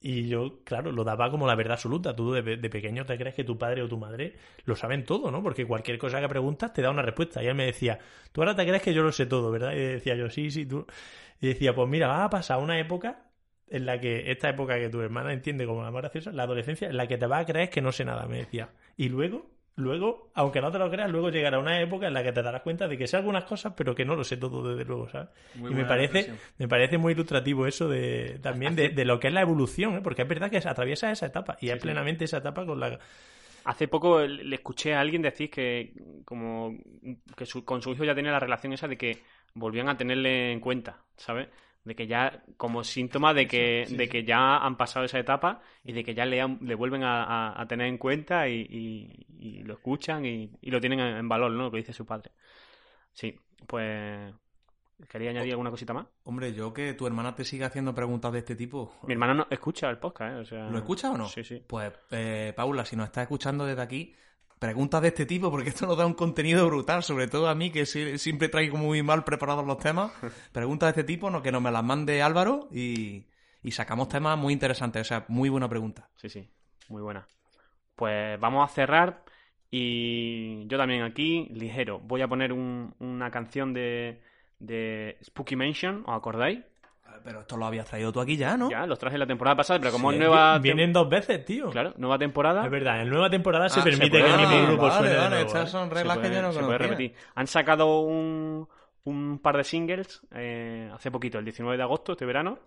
Speaker 3: y yo, claro, lo daba como la verdad absoluta. Tú de, de pequeño te crees que tu padre o tu madre lo saben todo, ¿no? Porque cualquier cosa que preguntas te da una respuesta. Y él me decía, tú ahora te crees que yo lo sé todo, ¿verdad? Y decía yo, sí, sí, tú. Y decía, pues mira, va a pasar una época en la que, esta época que tu hermana entiende como la más graciosa, la adolescencia, en la que te vas a creer que no sé nada, me decía. Y luego, luego, aunque no te lo creas, luego llegará una época en la que te darás cuenta de que sé algunas cosas, pero que no lo sé todo desde luego, ¿sabes?
Speaker 2: Muy
Speaker 3: y me parece, me parece muy ilustrativo eso de también de, de lo que es la evolución, ¿eh? porque es verdad que atraviesa esa etapa y es plenamente esa etapa con la
Speaker 1: Hace poco le escuché a alguien decir que como que su- con su hijo ya tenía la relación esa de que volvían a tenerle en cuenta, ¿sabes? De que ya, como síntoma de que, de que ya han pasado esa etapa y de que ya le, le vuelven a, a- a tener en cuenta y, y- y lo escuchan y, y lo tienen en, valor, ¿no? Lo que dice su padre. Sí, pues ¿Quería añadir alguna cosita más?
Speaker 2: Hombre, yo que tu hermana te siga haciendo preguntas de este tipo.
Speaker 1: Mi hermana no escucha el podcast, ¿eh? O sea,
Speaker 2: ¿Lo escuchas o no?
Speaker 1: Sí, sí.
Speaker 2: Pues, eh, Paula, si nos estás escuchando desde aquí, preguntas de este tipo, porque esto nos da un contenido brutal, sobre todo a mí, que si- siempre traigo muy mal preparados los temas. Preguntas de este tipo, no, que nos me las mande Álvaro y, y sacamos temas muy interesantes. O sea, muy buena pregunta.
Speaker 1: Sí, sí, muy buena. Pues vamos a cerrar y yo también aquí, ligero, voy a poner un- una canción de, de Spooky Mansion, ¿os acordáis?
Speaker 2: Pero esto lo habías traído tú aquí ya, ¿no?
Speaker 1: Ya, los traje la temporada pasada, pero como
Speaker 2: Sí,
Speaker 1: es nueva...
Speaker 3: Vienen dos veces, tío.
Speaker 1: Claro, nueva temporada...
Speaker 3: Es verdad, en nueva temporada se
Speaker 2: Ah,
Speaker 3: permite
Speaker 1: se
Speaker 3: que el
Speaker 1: puede-
Speaker 3: mismo
Speaker 1: ah,
Speaker 3: grupo
Speaker 2: vale,
Speaker 3: suene de
Speaker 2: vale,
Speaker 3: nuevo,
Speaker 2: estas
Speaker 3: ¿eh?
Speaker 2: son reglas
Speaker 1: puede,
Speaker 2: que yo no
Speaker 1: se puede repetir. Han sacado un, un par de singles eh, hace poquito, el 19 de agosto, este verano.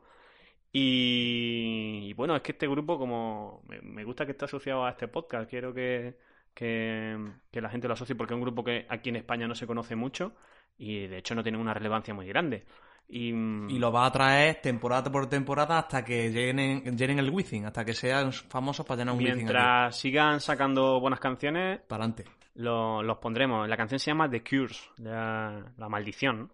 Speaker 1: Y, y bueno, es que este grupo, como me, me gusta que esté asociado a este podcast, quiero que, que, que la gente lo asocie porque es un grupo que aquí en España no se conoce mucho y de hecho no tiene una relevancia muy grande. Y,
Speaker 2: Y lo va a traer temporada por temporada hasta que llenen, llenen el Wizzing, hasta que sean famosos para llenar un Wizzing.
Speaker 1: mientras sigan sacando buenas canciones,
Speaker 2: Para adelante.
Speaker 1: lo- los pondremos. La canción se llama The Cures, la, la maldición.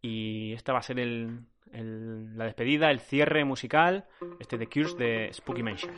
Speaker 1: Y esta va a ser el, el- la despedida, el cierre musical, este The Cures de Spooky Mansion.